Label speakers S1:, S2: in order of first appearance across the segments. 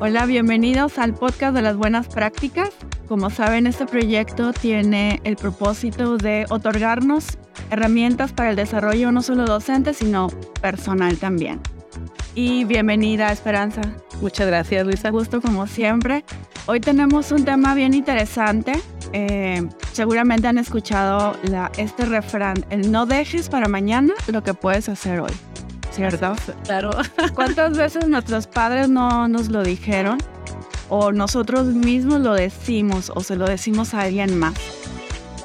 S1: Hola, bienvenidos al podcast de las buenas prácticas. Como saben, este proyecto tiene el propósito de otorgarnos herramientas para el desarrollo no solo docente, sino personal también. Y bienvenida, Esperanza.
S2: Muchas gracias, Luisa.
S1: Gusto como siempre. Hoy tenemos un tema bien interesante. Eh, seguramente han escuchado la, este refrán, el no dejes para mañana lo que puedes hacer hoy. ¿Cierto?
S2: Claro.
S1: ¿Cuántas veces nuestros padres no nos lo dijeron? O nosotros mismos lo decimos o se lo decimos a alguien más.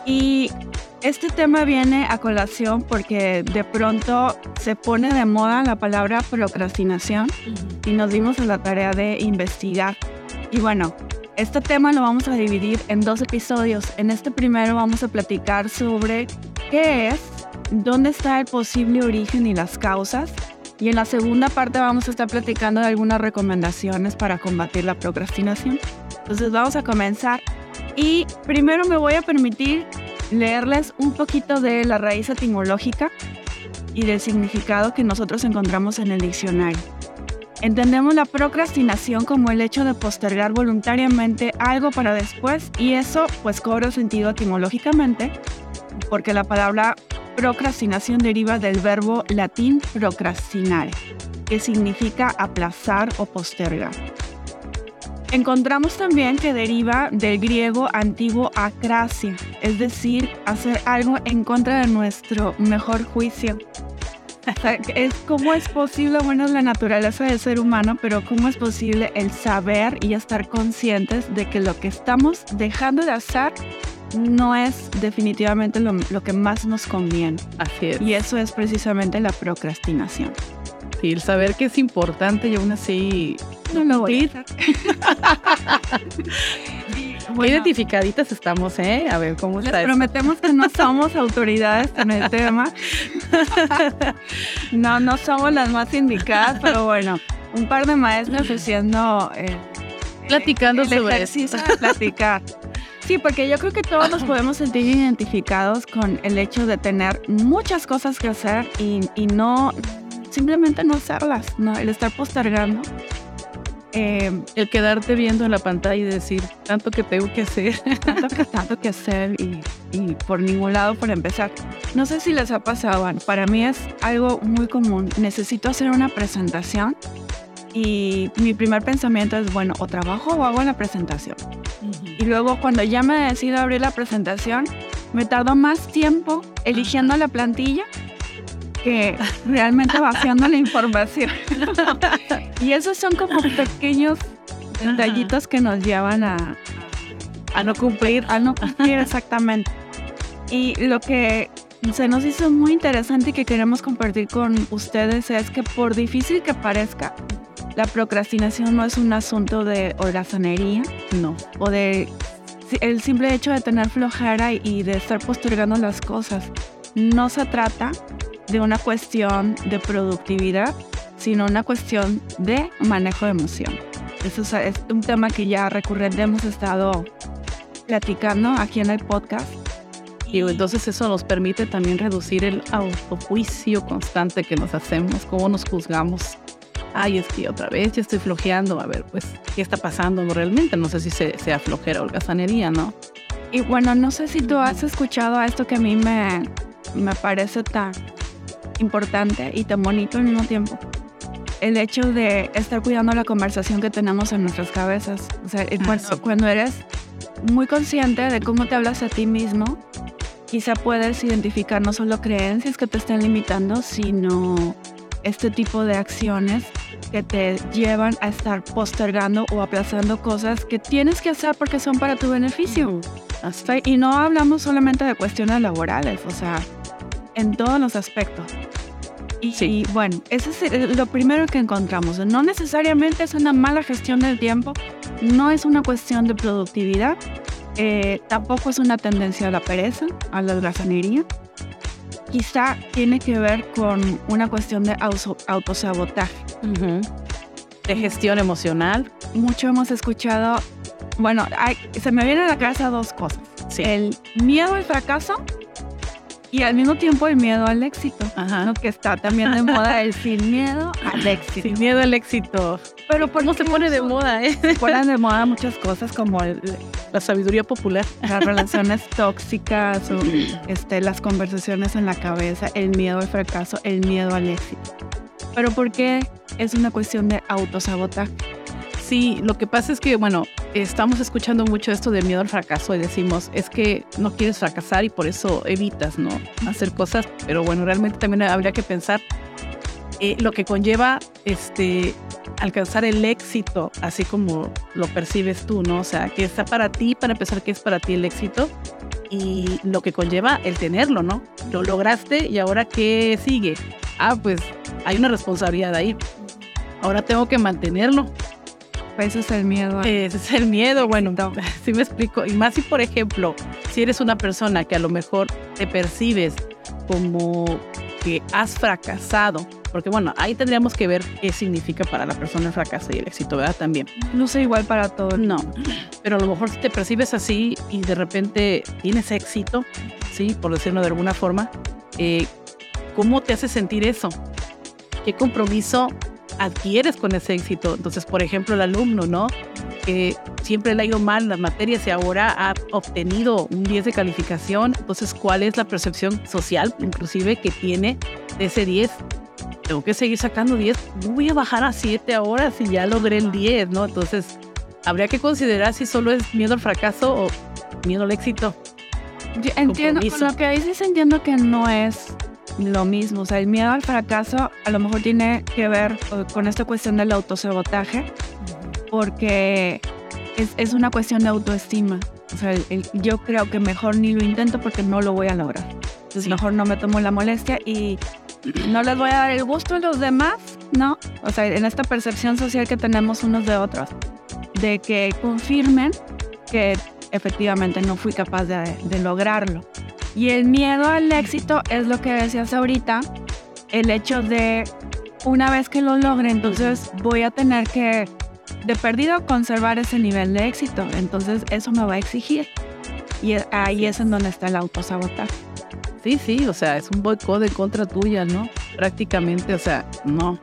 S1: Y este tema viene a colación porque de pronto se pone de moda la palabra procrastinación y nos dimos a la tarea de investigar. Y bueno, este tema lo vamos a dividir en dos episodios. En este primero vamos a platicar sobre qué es, dónde está el posible origen y las causas. Y en la segunda parte vamos a estar platicando de algunas recomendaciones para combatir la procrastinación. Entonces vamos a comenzar. Y primero me voy a permitir leerles un poquito de la raíz etimológica y del significado que nosotros encontramos en el diccionario. Entendemos la procrastinación como el hecho de postergar voluntariamente algo para después y eso pues cobra sentido etimológicamente porque la palabra procrastinación deriva del verbo latín procrastinare, que significa aplazar o postergar. Encontramos también que deriva del griego antiguo acracia, es decir, hacer algo en contra de nuestro mejor juicio. Es cómo es posible, bueno, es la naturaleza del ser humano, pero cómo es posible el saber y estar conscientes de que lo que estamos dejando de hacer no es definitivamente lo, lo que más nos conviene.
S2: Así es.
S1: Y eso es precisamente la procrastinación.
S2: Sí, el saber que es importante y aún así
S1: No lo voy a
S2: identificaditas estamos, ¿eh? A ver cómo está.
S1: prometemos que no somos autoridades en el tema. No, no somos las más indicadas, pero bueno, un par de maestros haciendo eh,
S2: Platicando
S1: el
S2: sobre esto.
S1: de platicar. Sí, porque yo creo que todos nos podemos sentir identificados con el hecho de tener muchas cosas que hacer y, y no, simplemente no hacerlas, ¿no? El estar postergando. Eh,
S2: El quedarte viendo en la pantalla y decir tanto que tengo que hacer.
S1: tanto que tanto que hacer y, y por ningún lado por empezar. No sé si les ha pasado, para mí es algo muy común. Necesito hacer una presentación y mi primer pensamiento es, bueno, o trabajo o hago la presentación. Y luego cuando ya me decido abrir la presentación, me tardo más tiempo eligiendo la plantilla que realmente vaciando la información. y esos son como pequeños detallitos que nos llevan a,
S2: A no cumplir.
S1: a no cumplir exactamente. Y lo que se nos hizo muy interesante y que queremos compartir con ustedes es que por difícil que parezca, la procrastinación no es un asunto de holgazanería
S2: No.
S1: o de el simple hecho de tener flojera y de estar postergando las cosas. No se trata de una cuestión de productividad, sino una cuestión de manejo de emoción. Eso es, es un tema que ya recurrente hemos estado platicando aquí en el podcast.
S2: Y entonces eso nos permite también reducir el autojuicio constante que nos hacemos, cómo nos juzgamos. Ay, es que otra vez ya estoy flojeando. A ver, pues, ¿qué está pasando realmente? No sé si se- sea flojera o holgazanería, ¿no?
S1: Y bueno, no sé si tú has escuchado a esto que a mí me, me parece tan importante y tan bonito al mismo tiempo. El hecho de estar cuidando la conversación que tenemos en nuestras cabezas. O sea,
S2: Ah,
S1: cuando, cuando eres muy consciente de cómo te hablas a ti mismo, quizá puedes identificar no solo creencias que te están limitando, sino este tipo de acciones que te llevan a estar postergando o aplazando cosas que tienes que hacer porque son para tu beneficio. Y no hablamos solamente de cuestiones laborales, o sea, en todos los aspectos. Y,
S2: Sí.
S1: y bueno, eso es lo primero que encontramos. No necesariamente es una mala gestión del tiempo, no es una cuestión de productividad, eh, tampoco es una tendencia a la pereza, a la holgazanería. Quizá tiene que ver con una cuestión de auto- autosabotaje.
S2: De gestión emocional.
S1: Mucho hemos escuchado, bueno, hay- se me vienen a la cabeza dos cosas.
S2: Sí.
S1: El miedo al fracaso y al mismo tiempo el miedo al éxito,
S2: Ajá.
S1: ¿no? que está también de moda el sin miedo al éxito.
S2: Sin miedo al éxito.
S1: Pero ¿por
S2: No se pone de moda, ¿eh?
S1: Se ponen de moda muchas cosas como el-
S2: La sabiduría popular.
S1: las relaciones tóxicas o este, las conversaciones en la cabeza, el miedo al fracaso, el miedo al éxito. Pero ¿por qué es una cuestión de autosabotaje?
S2: Sí, lo que pasa es que, bueno, estamos escuchando mucho esto del miedo al fracaso y decimos, es que no quieres fracasar y por eso evitas, ¿no? Hacer cosas, pero bueno, realmente también habría que pensar eh, lo que conlleva este alcanzar el éxito, así como lo percibes tú, ¿no? O sea, que está para ti, para empezar, que es para ti el éxito y lo que conlleva el tenerlo, ¿no? Lo lograste y ahora qué sigue? Ah, pues hay una responsabilidad ahí. Ahora tengo que mantenerlo.
S1: Ese es el miedo.
S2: Ese es el miedo, bueno, sí me explico. Y más si, por ejemplo, si eres una persona que a lo mejor te percibes como que has fracasado, porque bueno, ahí tendríamos que ver qué significa para la persona el fracaso y el éxito, ¿verdad? También.
S1: No sé igual para todos.
S2: No, pero a lo mejor si te percibes así y de repente tienes éxito, sí, por decirlo de alguna forma, eh, ¿cómo te hace sentir eso? ¿Qué compromiso adquieres con ese éxito? Entonces, por ejemplo, el alumno, ¿no? Que siempre le ha ido mal en las materias y ahora ha obtenido un 10 de calificación. Entonces, ¿cuál es la percepción social, inclusive, que tiene de ese 10? Tengo que seguir sacando 10. No voy a bajar a 7 ahora si ya logré el 10, ¿no? Entonces, habría que considerar si solo es miedo al fracaso o miedo al éxito.
S1: Yo entiendo, con lo que dices entiendo que no es lo mismo. O sea, el miedo al fracaso a lo mejor tiene que ver con esta cuestión del autosabotaje, porque es, es una cuestión de autoestima. O sea, el- el- yo creo que mejor ni lo intento porque no lo voy a lograr. Entonces
S2: Sí.
S1: mejor no me tomo la molestia y no les voy a dar el gusto a los demás, ¿no? O sea, en esta percepción social que tenemos unos de otros, de que confirmen que efectivamente no fui capaz de, de lograrlo. Y el miedo al éxito es lo que decías ahorita, el hecho de una vez que lo logre, entonces voy a tener que, de perdido, conservar ese nivel de éxito. Entonces eso me va a exigir. Y ahí es en donde está el autosabotaje.
S2: Sí, sí, o sea, es un boicot de contra tuya, ¿no? Prácticamente, o sea, no.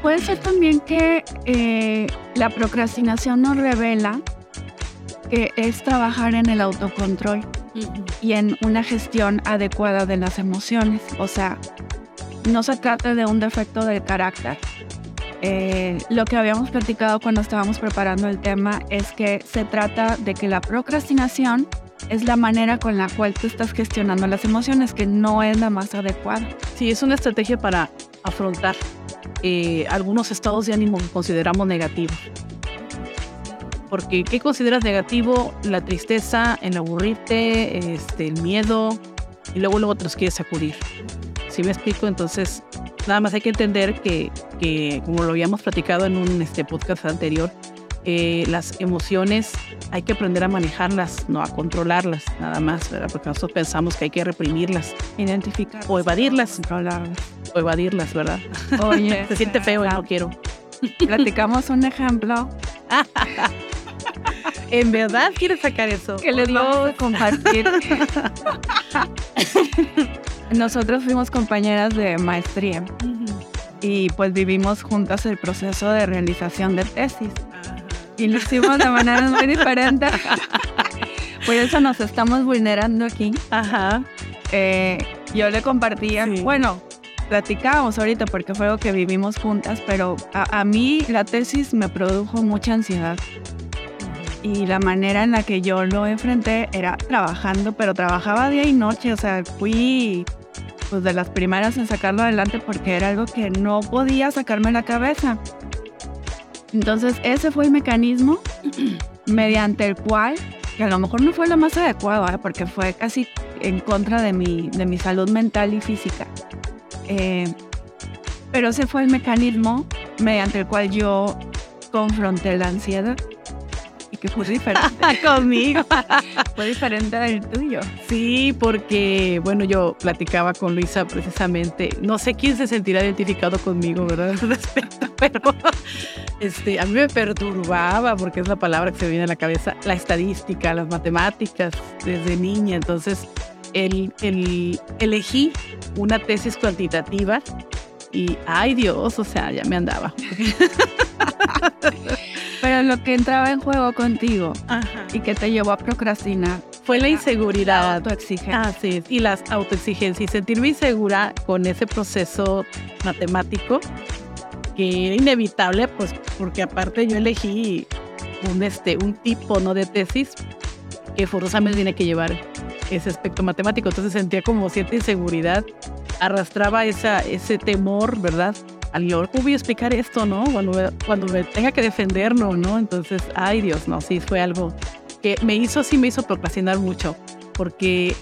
S1: Puede ser también que eh, la procrastinación nos revela que es trabajar en el autocontrol y en una gestión adecuada de las emociones. O sea, no se trata de un defecto del carácter. Eh, lo que habíamos platicado cuando estábamos preparando el tema es que se trata de que la procrastinación es la manera con la cual tú estás gestionando las emociones, que no es la más adecuada.
S2: Sí, es una estrategia para afrontar eh, algunos estados de ánimo que consideramos negativos. Porque, ¿qué consideras negativo? La tristeza, el aburrirte, este, el miedo, y luego luego te los quieres sacudir. ¿Sí me explico? Entonces, nada más hay que entender que, que como lo habíamos platicado en un este, podcast anterior, eh, las emociones hay que aprender a manejarlas, no a controlarlas, nada más, ¿verdad? Porque nosotros pensamos que hay que reprimirlas
S1: Identificar
S2: o evadirlas,
S1: controlarlas.
S2: o evadirlas, ¿verdad?
S1: Oye,
S2: Se siente feo y no quiero.
S1: platicamos un ejemplo
S2: ¿En verdad quieres sacar eso?
S1: que les vamos a compartir. Nosotros fuimos compañeras de maestría y pues vivimos juntas el proceso de realización de tesis y lo hicimos de maneras muy diferentes. Por eso nos estamos vulnerando aquí.
S2: Ajá.
S1: Eh, yo le compartía,
S2: Sí.
S1: bueno, platicábamos ahorita porque fue algo que vivimos juntas, pero a, a mí la tesis me produjo mucha ansiedad. Y la manera en la que yo lo enfrenté era trabajando, pero trabajaba día y noche, o sea, fui pues de las primeras en sacarlo adelante porque era algo que no podía sacarme la cabeza. Entonces ese fue el mecanismo mediante el cual, que a lo mejor no fue lo más adecuado, ¿eh? porque fue casi en contra de mi, de mi salud mental y física. Eh, pero ese fue el mecanismo mediante el cual yo confronté la ansiedad que fue diferente,
S2: Conmigo.
S1: fue diferente del tuyo.
S2: Sí, porque, bueno, yo platicaba con Luisa precisamente. No sé quién se sentirá identificado conmigo, ¿verdad? Respecto, pero este, a mí me perturbaba, porque es la palabra que se me viene a la cabeza, la estadística, las matemáticas desde niña. Entonces, el, el, elegí una tesis cuantitativa y, ay Dios, o sea, ya me andaba.
S1: Pero lo que entraba en juego contigo y que te llevó a procrastinar
S2: fue la inseguridad.
S1: Autoexigencia.
S2: Ah, sí, y las autoexigencias. Y sentirme insegura con ese proceso matemático que era inevitable, pues porque aparte yo elegí un, este, un tipo ¿no? de tesis que forzosamente tiene que llevar ese aspecto matemático. Entonces sentía como cierta inseguridad, arrastraba esa, ese temor, ¿verdad? Al ¿cómo voy a explicar esto, no? Cuando, cuando me tenga que defenderlo, ¿no? Entonces, ay Dios, no, sí, fue algo que me hizo, sí me hizo procrastinar mucho, porque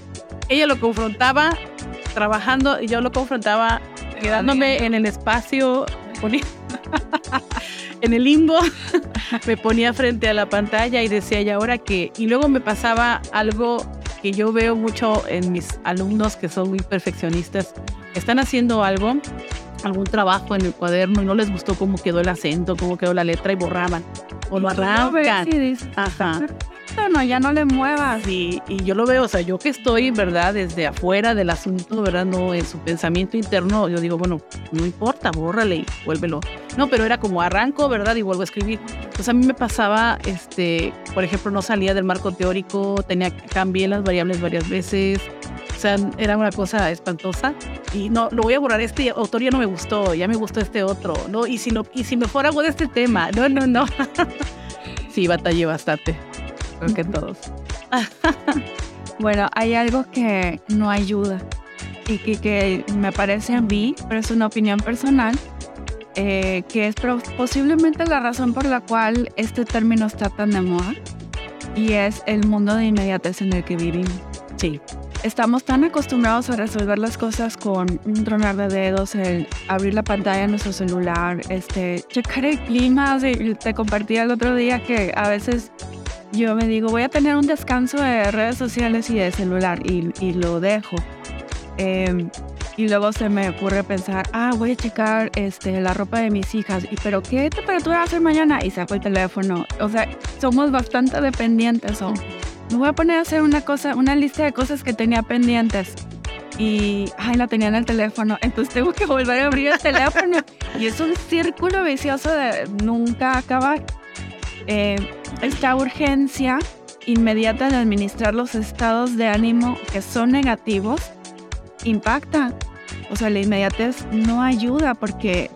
S2: ella lo confrontaba trabajando y yo lo confrontaba quedándome en el espacio, en el limbo, me ponía frente a la pantalla y decía, ¿y ahora qué? Y luego me pasaba algo que yo veo mucho en mis alumnos que son muy perfeccionistas, están haciendo algo, algún trabajo en el cuaderno y no les gustó cómo quedó el acento, cómo quedó la letra y borraban o lo arrancan.
S1: Ajá no, ya no le muevas.
S2: Y, y yo lo veo, o sea, yo que estoy, ¿verdad? Desde afuera del asunto, ¿verdad? No, en su pensamiento interno, yo digo, bueno, no importa, bórrale y vuélvelo. No, pero era como arranco, ¿verdad? Y vuelvo a escribir. Entonces a mí me pasaba, este, por ejemplo, no salía del marco teórico, tenía que cambiar las variables varias veces. O sea, era una cosa espantosa. Y no, lo voy a borrar. Este autor ya no me gustó, ya me gustó este otro, ¿no? Y si, no, y si mejor hago de este tema, no, no, no. sí, batallé bastante que todos.
S1: bueno, hay algo que no ayuda y que, que, me parece a mí, pero es una opinión personal, eh, que es posiblemente la razón por la cual este término está tan de moda y es el mundo de inmediatez en el que vivimos.
S2: Sí.
S1: Estamos tan acostumbrados a resolver las cosas con un tronar de dedos, el abrir la pantalla de nuestro celular, este, checar el clima. te compartí el otro día que a veces yo me digo, voy a tener un descanso de redes sociales y de celular y, lo dejo. Em, y luego se me ocurre pensar, ah, voy a checar este, la ropa de mis hijas, y pero ¿qué temperatura va a ser mañana? Y saco el teléfono. O sea, somos bastante dependientes. O me voy a poner a hacer una cosa, una lista de cosas que tenía pendientes. Y, ay, la tenía en el teléfono. Entonces tengo que volver a abrir el teléfono. y es un círculo vicioso de nunca acabar. Eh, esta urgencia inmediata de administrar los estados de ánimo que son negativos impacta. O sea, la inmediatez no ayuda porque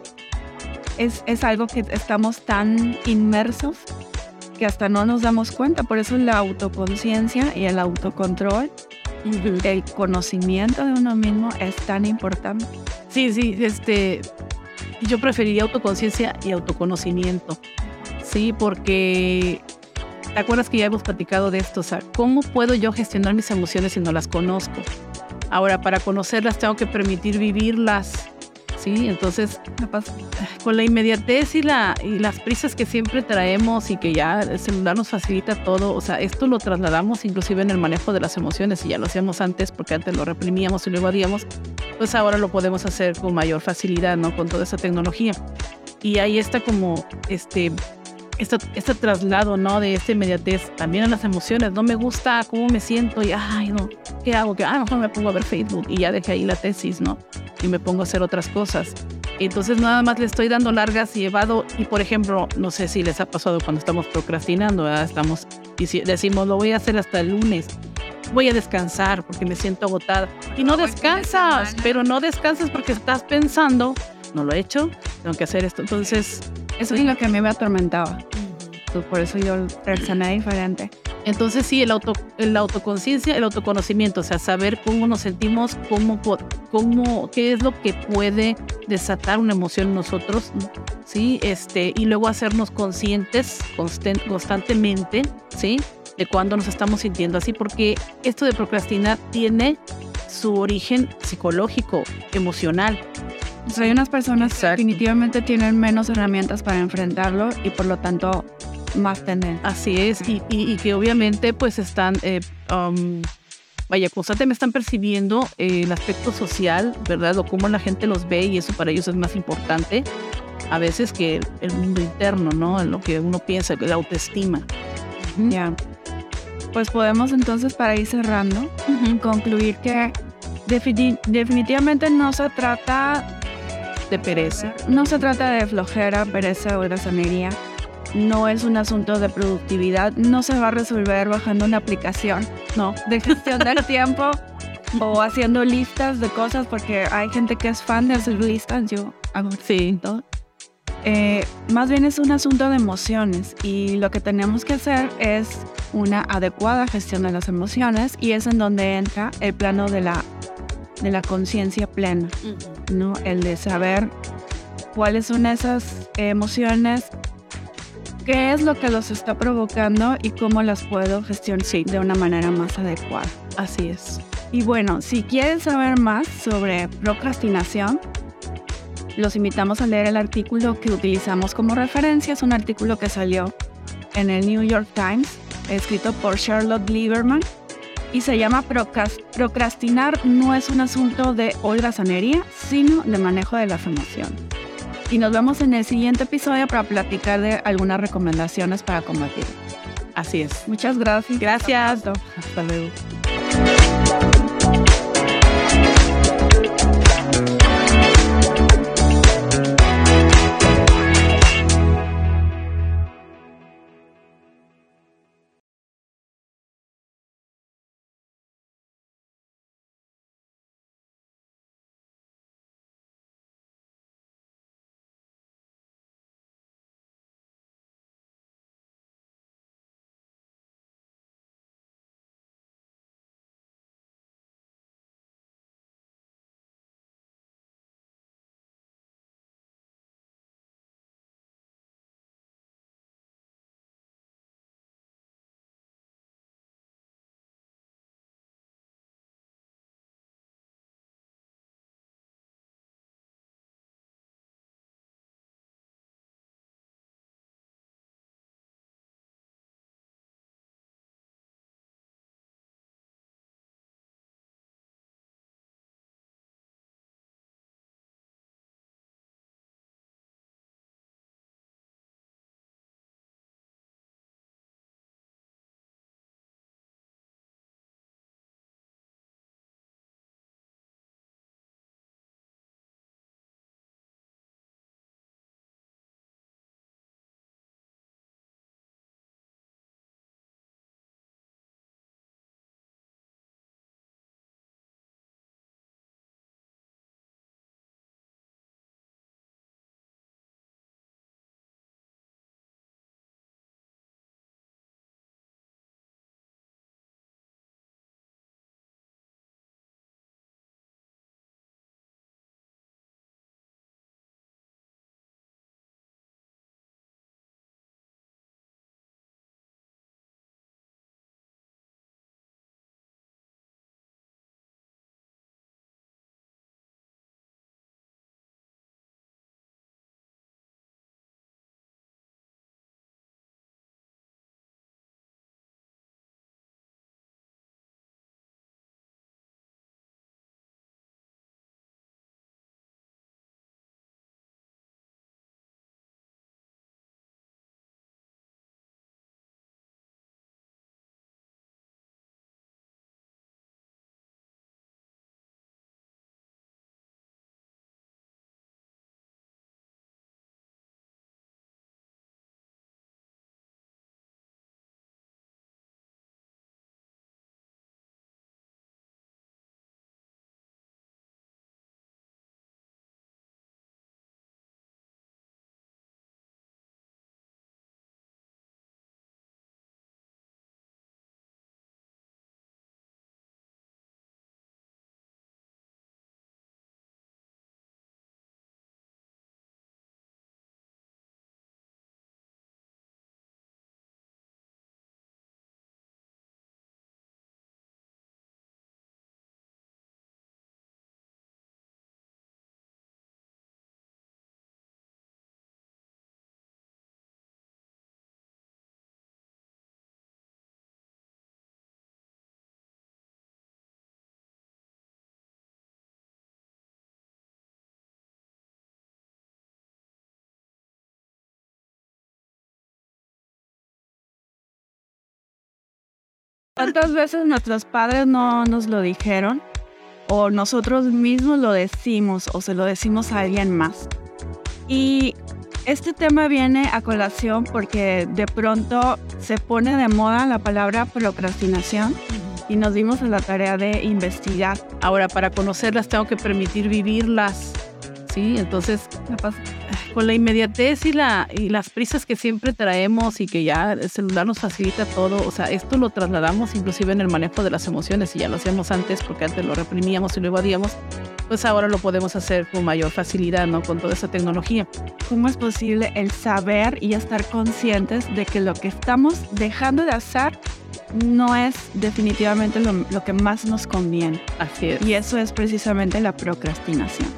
S1: es, es algo que estamos tan inmersos que hasta no nos damos cuenta. Por eso la autoconciencia y el autocontrol, el conocimiento de uno mismo es tan importante.
S2: Sí, sí, este, yo preferiría autoconciencia y autoconocimiento. Sí, porque ¿te acuerdas que ya hemos platicado de esto? O sea, ¿cómo puedo yo gestionar mis emociones si no las conozco? Ahora, para conocerlas tengo que permitir vivirlas. Sí, entonces con la inmediatez y, la, y las prisas que siempre traemos y que ya el celular nos facilita todo, o sea, esto lo trasladamos inclusive en el manejo de las emociones y ya lo hacíamos antes porque antes lo reprimíamos y lo evadíamos, pues ahora lo podemos hacer con mayor facilidad, ¿no? Con toda esa tecnología. Y ahí está como este este, este traslado, ¿no? De esta inmediatez, también a las emociones. No me gusta cómo me siento y, ay, no, ¿qué hago? Que, ah, mejor me pongo a ver Facebook y ya dejé ahí la tesis, ¿no? Y me pongo a hacer otras cosas. Entonces nada más le estoy dando largas y llevado y por ejemplo, no sé si les ha pasado cuando estamos procrastinando, ¿verdad? Estamos y decimos, lo voy a hacer hasta el lunes. Voy a descansar porque me siento agotada. Y no descansas, pero no descansas porque estás pensando, no lo he hecho, tengo que hacer esto. Entonces,
S1: eso es lo que a mí me atormentaba. por eso yo reaccioné diferente.
S2: Entonces sí, el auto, la autoconciencia, el autoconocimiento, o sea, saber cómo nos sentimos, cómo, cómo, qué es lo que puede desatar una emoción en nosotros, sí, este, y luego hacernos conscientes constantemente, sí, de cuándo nos estamos sintiendo así, porque esto de procrastinar tiene su origen psicológico, emocional.
S1: O hay unas personas que definitivamente tienen menos herramientas para enfrentarlo y por lo tanto más tener.
S2: Así es, y, que obviamente pues están, eh, um, vaya, constantemente están percibiendo eh, el aspecto social, ¿verdad? O cómo la gente los ve y eso para ellos es más importante a veces que el mundo interno, ¿no? En lo que uno piensa, la autoestima.
S1: Ya. pues podemos entonces para ir cerrando, concluir que definitivamente no se trata
S2: de pereza.
S1: No se trata de flojera, pereza o holgazanería. No es un asunto de productividad. No se va a resolver bajando una aplicación, no, de gestión del tiempo o haciendo listas de cosas, porque hay gente que es fan de hacer listas. Yo hago
S2: sí.
S1: Eh, más bien es un asunto de emociones y lo que tenemos que hacer es una adecuada gestión de las emociones y es en donde entra el plano de la, de la conciencia plena, ¿no? El de saber cuáles son esas emociones, qué es lo que los está provocando y cómo las puedo gestionar de una manera más adecuada.
S2: Así es.
S1: Y bueno, si quieren saber más sobre procrastinación, los invitamos a leer el artículo que utilizamos como referencia. Es un artículo que salió en el New York Times, escrito por Charlotte Lieberman, y se llama Procrastinar no es un asunto de holgazanería, sino de manejo de las emociones. Y nos vemos en el siguiente episodio para platicar de algunas recomendaciones para combatir.
S2: Así es.
S1: Muchas gracias.
S2: Gracias. Hasta luego.
S1: ¿Cuántas veces nuestros padres no nos lo dijeron? O nosotros mismos lo decimos o se lo decimos a alguien más. Y este tema viene a colación porque de pronto se pone de moda la palabra procrastinación y nos dimos a la tarea de investigar.
S2: Ahora, para conocerlas tengo que permitir vivirlas. Sí, entonces con la inmediatez y, la, y las prisas que siempre traemos y que ya el celular nos facilita todo, o sea, esto lo trasladamos inclusive en el manejo de las emociones y ya lo hacíamos antes porque antes lo reprimíamos y lo evadíamos, pues ahora lo podemos hacer con mayor facilidad, ¿no? Con toda esa tecnología.
S1: ¿Cómo es posible el saber y estar conscientes de que lo que estamos dejando de hacer no es definitivamente lo, lo que más nos conviene?
S2: Así es.
S1: Y eso es precisamente la procrastinación.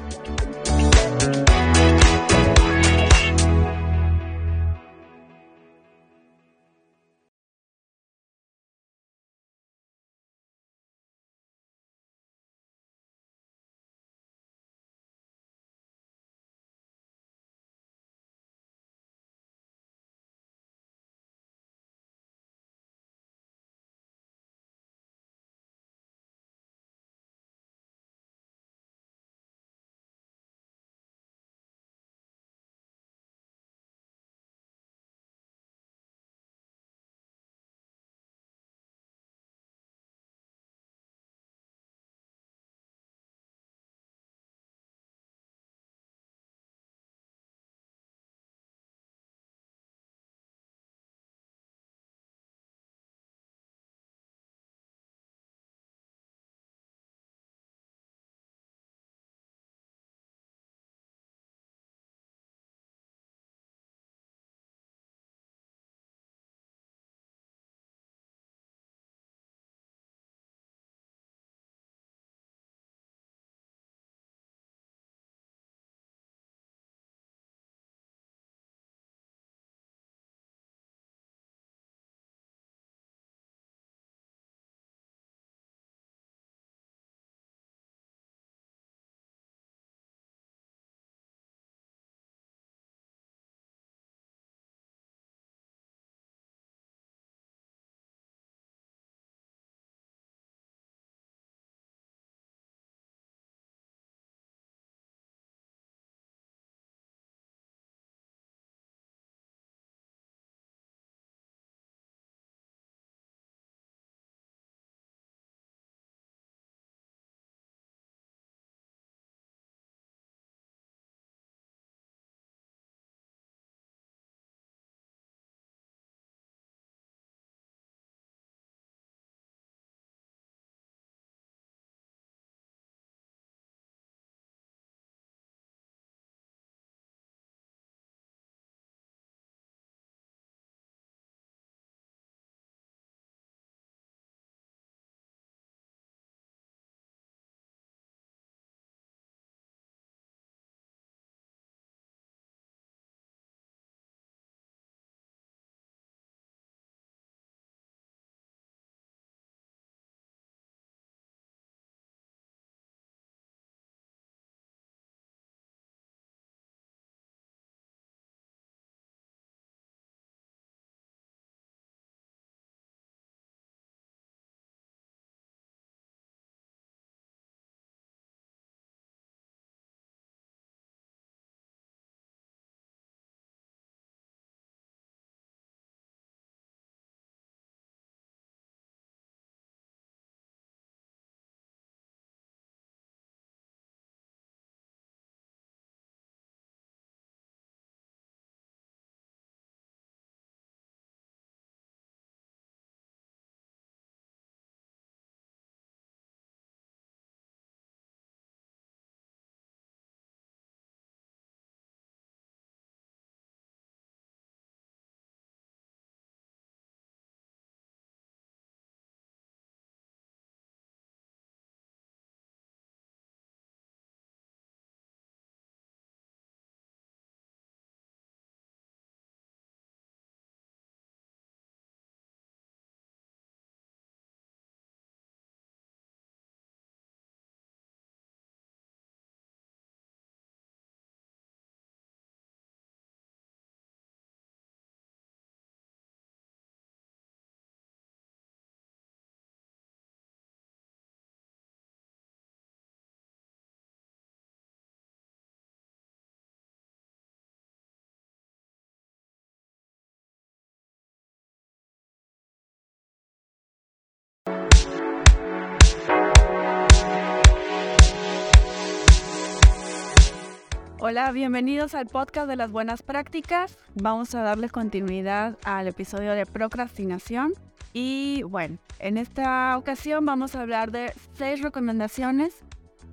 S1: Hola, bienvenidos al podcast de las buenas prácticas. Vamos a darle continuidad al episodio de procrastinación. Y bueno, en esta ocasión vamos a hablar de seis recomendaciones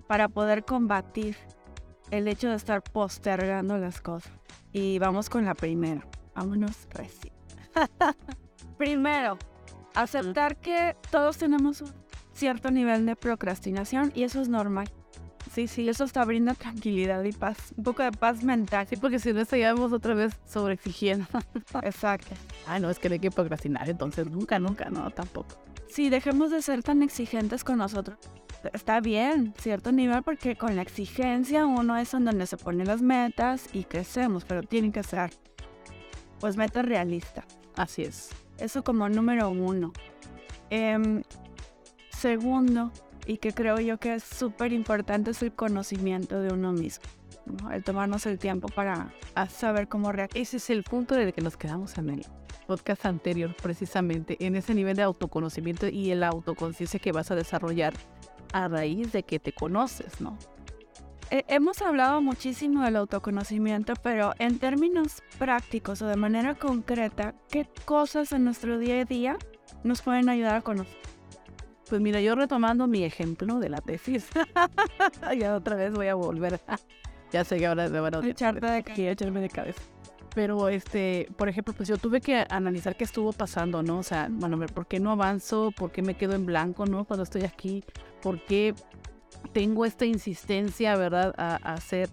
S1: para poder combatir el hecho de estar postergando las cosas. Y vamos con la primera. Vámonos recién. Primero, aceptar que todos tenemos un cierto nivel de procrastinación y eso es normal. Sí, sí, eso está brinda tranquilidad y paz, un poco de paz mental.
S2: Sí, porque si no estaríamos otra vez sobreexigiendo.
S1: Exacto.
S2: Ay, no, es que no hay que procrastinar, entonces nunca, nunca, no, tampoco.
S1: Sí, dejemos de ser tan exigentes con nosotros. Está bien, cierto nivel, porque con la exigencia uno es en donde se ponen las metas y crecemos, pero tienen que ser, pues, metas realistas.
S2: Así es.
S1: Eso como número uno. Em, segundo, y que creo yo que es súper importante es el conocimiento de uno mismo. ¿no? El tomarnos el tiempo para saber cómo reaccionar.
S2: Ese es el punto de que nos quedamos en el podcast anterior, precisamente, en ese nivel de autoconocimiento y en la autoconciencia que vas a desarrollar a raíz de que te conoces, ¿no?
S1: Hemos hablado muchísimo del autoconocimiento, pero en términos prácticos o de manera concreta, ¿qué cosas en nuestro día a día nos pueden ayudar a conocer?
S2: Pues mira, yo retomando mi ejemplo de la tesis, ya otra vez voy a volver. ya sé que ahora me van a
S1: echarte de
S2: cabeza. echarme de cabeza. Pero, este, por ejemplo, pues yo tuve que analizar qué estuvo pasando, ¿no? O sea, bueno, por qué no avanzo, por qué me quedo en blanco, ¿no? Cuando estoy aquí, por qué tengo esta insistencia, ¿verdad? A, a hacer.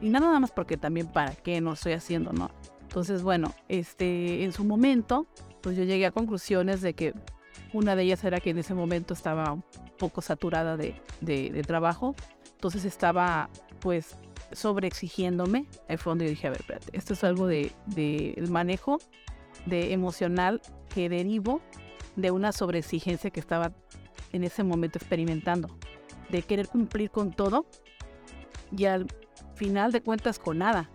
S2: Y nada más porque también para qué no estoy haciendo, ¿no? Entonces, bueno, este, en su momento, pues yo llegué a conclusiones de que una de ellas era que en ese momento estaba un poco saturada de, trabajo, entonces estaba pues sobreexigiéndome. Al fondo yo dije, a ver, espérate, esto es algo de, de manejo de emocional que derivo de una sobreexigencia que estaba en ese momento experimentando, de querer cumplir con todo y al final de cuentas con nada.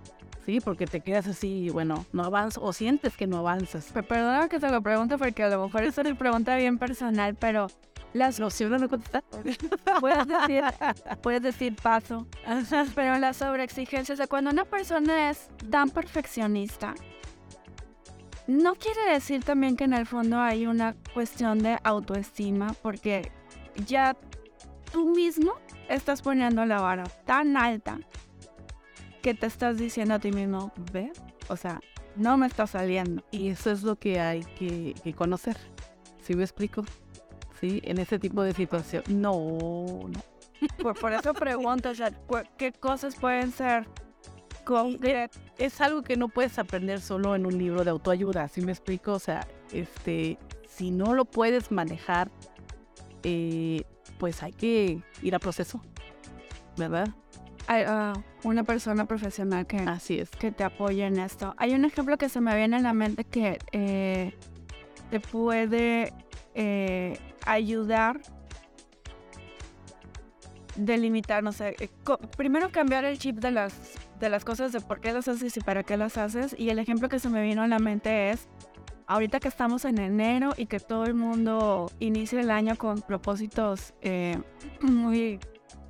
S2: Sí, porque te quedas así, bueno, no avanzas o sientes que no avanzas.
S1: Perdona que te lo pregunte porque a lo mejor es una pregunta bien personal, pero las
S2: nociones no contestar.
S1: puedes decir, puedes decir paso. Pero la sobreexigencia, de cuando una persona es tan perfeccionista, no quiere decir también que en el fondo hay una cuestión de autoestima, porque ya tú mismo estás poniendo la vara tan alta que te estás diciendo a ti mismo, ve, o sea, no me está saliendo.
S2: Y eso es lo que hay que, conocer. ¿Sí me explico? Sí, en ese tipo de situación. No,
S1: no. Por, eso pregunto, o sea, ¿qué cosas pueden ser
S2: Es algo que no puedes aprender solo en un libro de autoayuda, ¿sí me explico? O sea, este, si no lo puedes manejar, eh, pues hay que ir a proceso, ¿verdad?
S1: Ah, una persona profesional que,
S2: Así es.
S1: que te apoye en esto. Hay un ejemplo que se me viene a la mente que eh, te puede eh, ayudar delimitar, no sé, eh, primero cambiar el chip de las, de las cosas de por qué las haces y para qué las haces. Y el ejemplo que se me vino a la mente es, ahorita que estamos en enero y que todo el mundo inicia el año con propósitos muy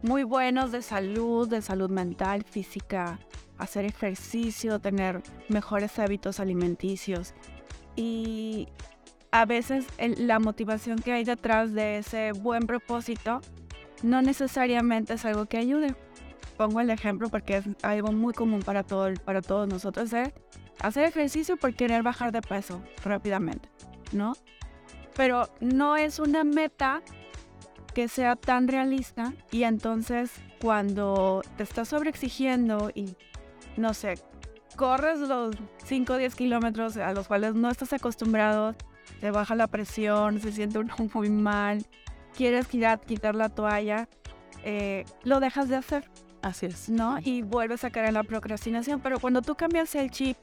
S1: muy buenos de salud, de salud mental, física, hacer ejercicio, tener mejores hábitos alimenticios. Y a veces la motivación que hay detrás de ese buen propósito no necesariamente es algo que ayude. Pongo el ejemplo porque es algo muy común para, todo, para todos nosotros, ¿eh? hacer ejercicio por querer bajar de peso rápidamente, ¿no? Pero no es una meta que sea tan realista y entonces cuando te estás sobreexigiendo y no sé, corres los 5 o 10 kilómetros a los cuales no estás acostumbrado, te baja la presión, se siente uno muy mal, quieres quitar, quitar la toalla, eh, lo dejas de hacer.
S2: Así es.
S1: ¿No? Y vuelves a caer en la procrastinación. Pero cuando tú cambias el chip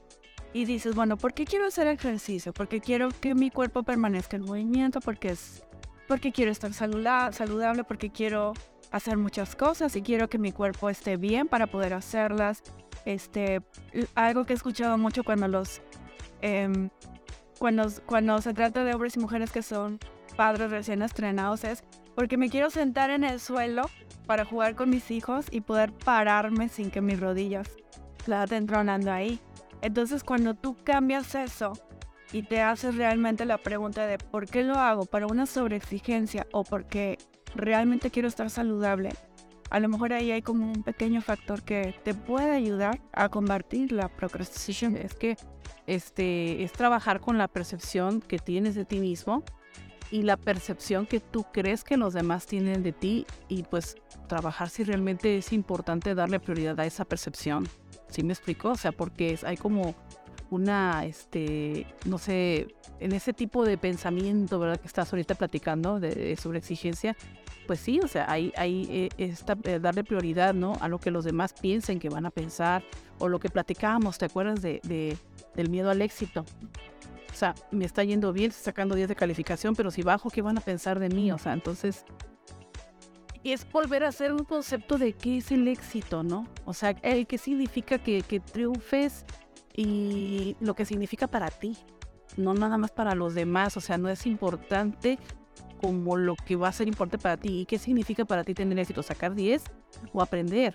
S1: y dices, bueno, ¿por qué quiero hacer ejercicio? Porque quiero que mi cuerpo permanezca en movimiento, porque es porque quiero estar saludable, porque quiero hacer muchas cosas y quiero que mi cuerpo esté bien para poder hacerlas. Este, algo que he escuchado mucho cuando los em, cuando, cuando se trata de hombres y mujeres que son padres recién estrenados es porque me quiero sentar en el suelo para jugar con mis hijos y poder pararme sin que mis rodillas estén tronando ahí. Entonces cuando tú cambias eso y te haces realmente la pregunta de por qué lo hago, para una sobreexigencia o porque realmente quiero estar saludable, a lo mejor ahí hay como un pequeño factor que te puede ayudar a combatir la procrastinación.
S2: Es que este, es trabajar con la percepción que tienes de ti mismo y la percepción que tú crees que los demás tienen de ti y pues trabajar si realmente es importante darle prioridad a esa percepción. ¿Sí me explico? O sea, porque hay como una, este, no sé, en ese tipo de pensamiento, ¿verdad? Que estás ahorita platicando de, sobre exigencia, pues sí, o sea, hay, hay eh, eh, darle prioridad, ¿no? A lo que los demás piensen que van a pensar, o lo que platicábamos, ¿te acuerdas de, de del miedo al éxito? O sea, me está yendo bien, estoy sacando 10 de calificación, pero si bajo, ¿qué van a pensar de mí? O sea, entonces es volver a hacer un concepto de qué es el éxito, ¿no? O sea, el que significa que, que triunfes y lo que significa para ti, no nada más para los demás, o sea, no es importante como lo que va a ser importante para ti. ¿Y qué significa para ti tener éxito? ¿Sacar 10 o aprender?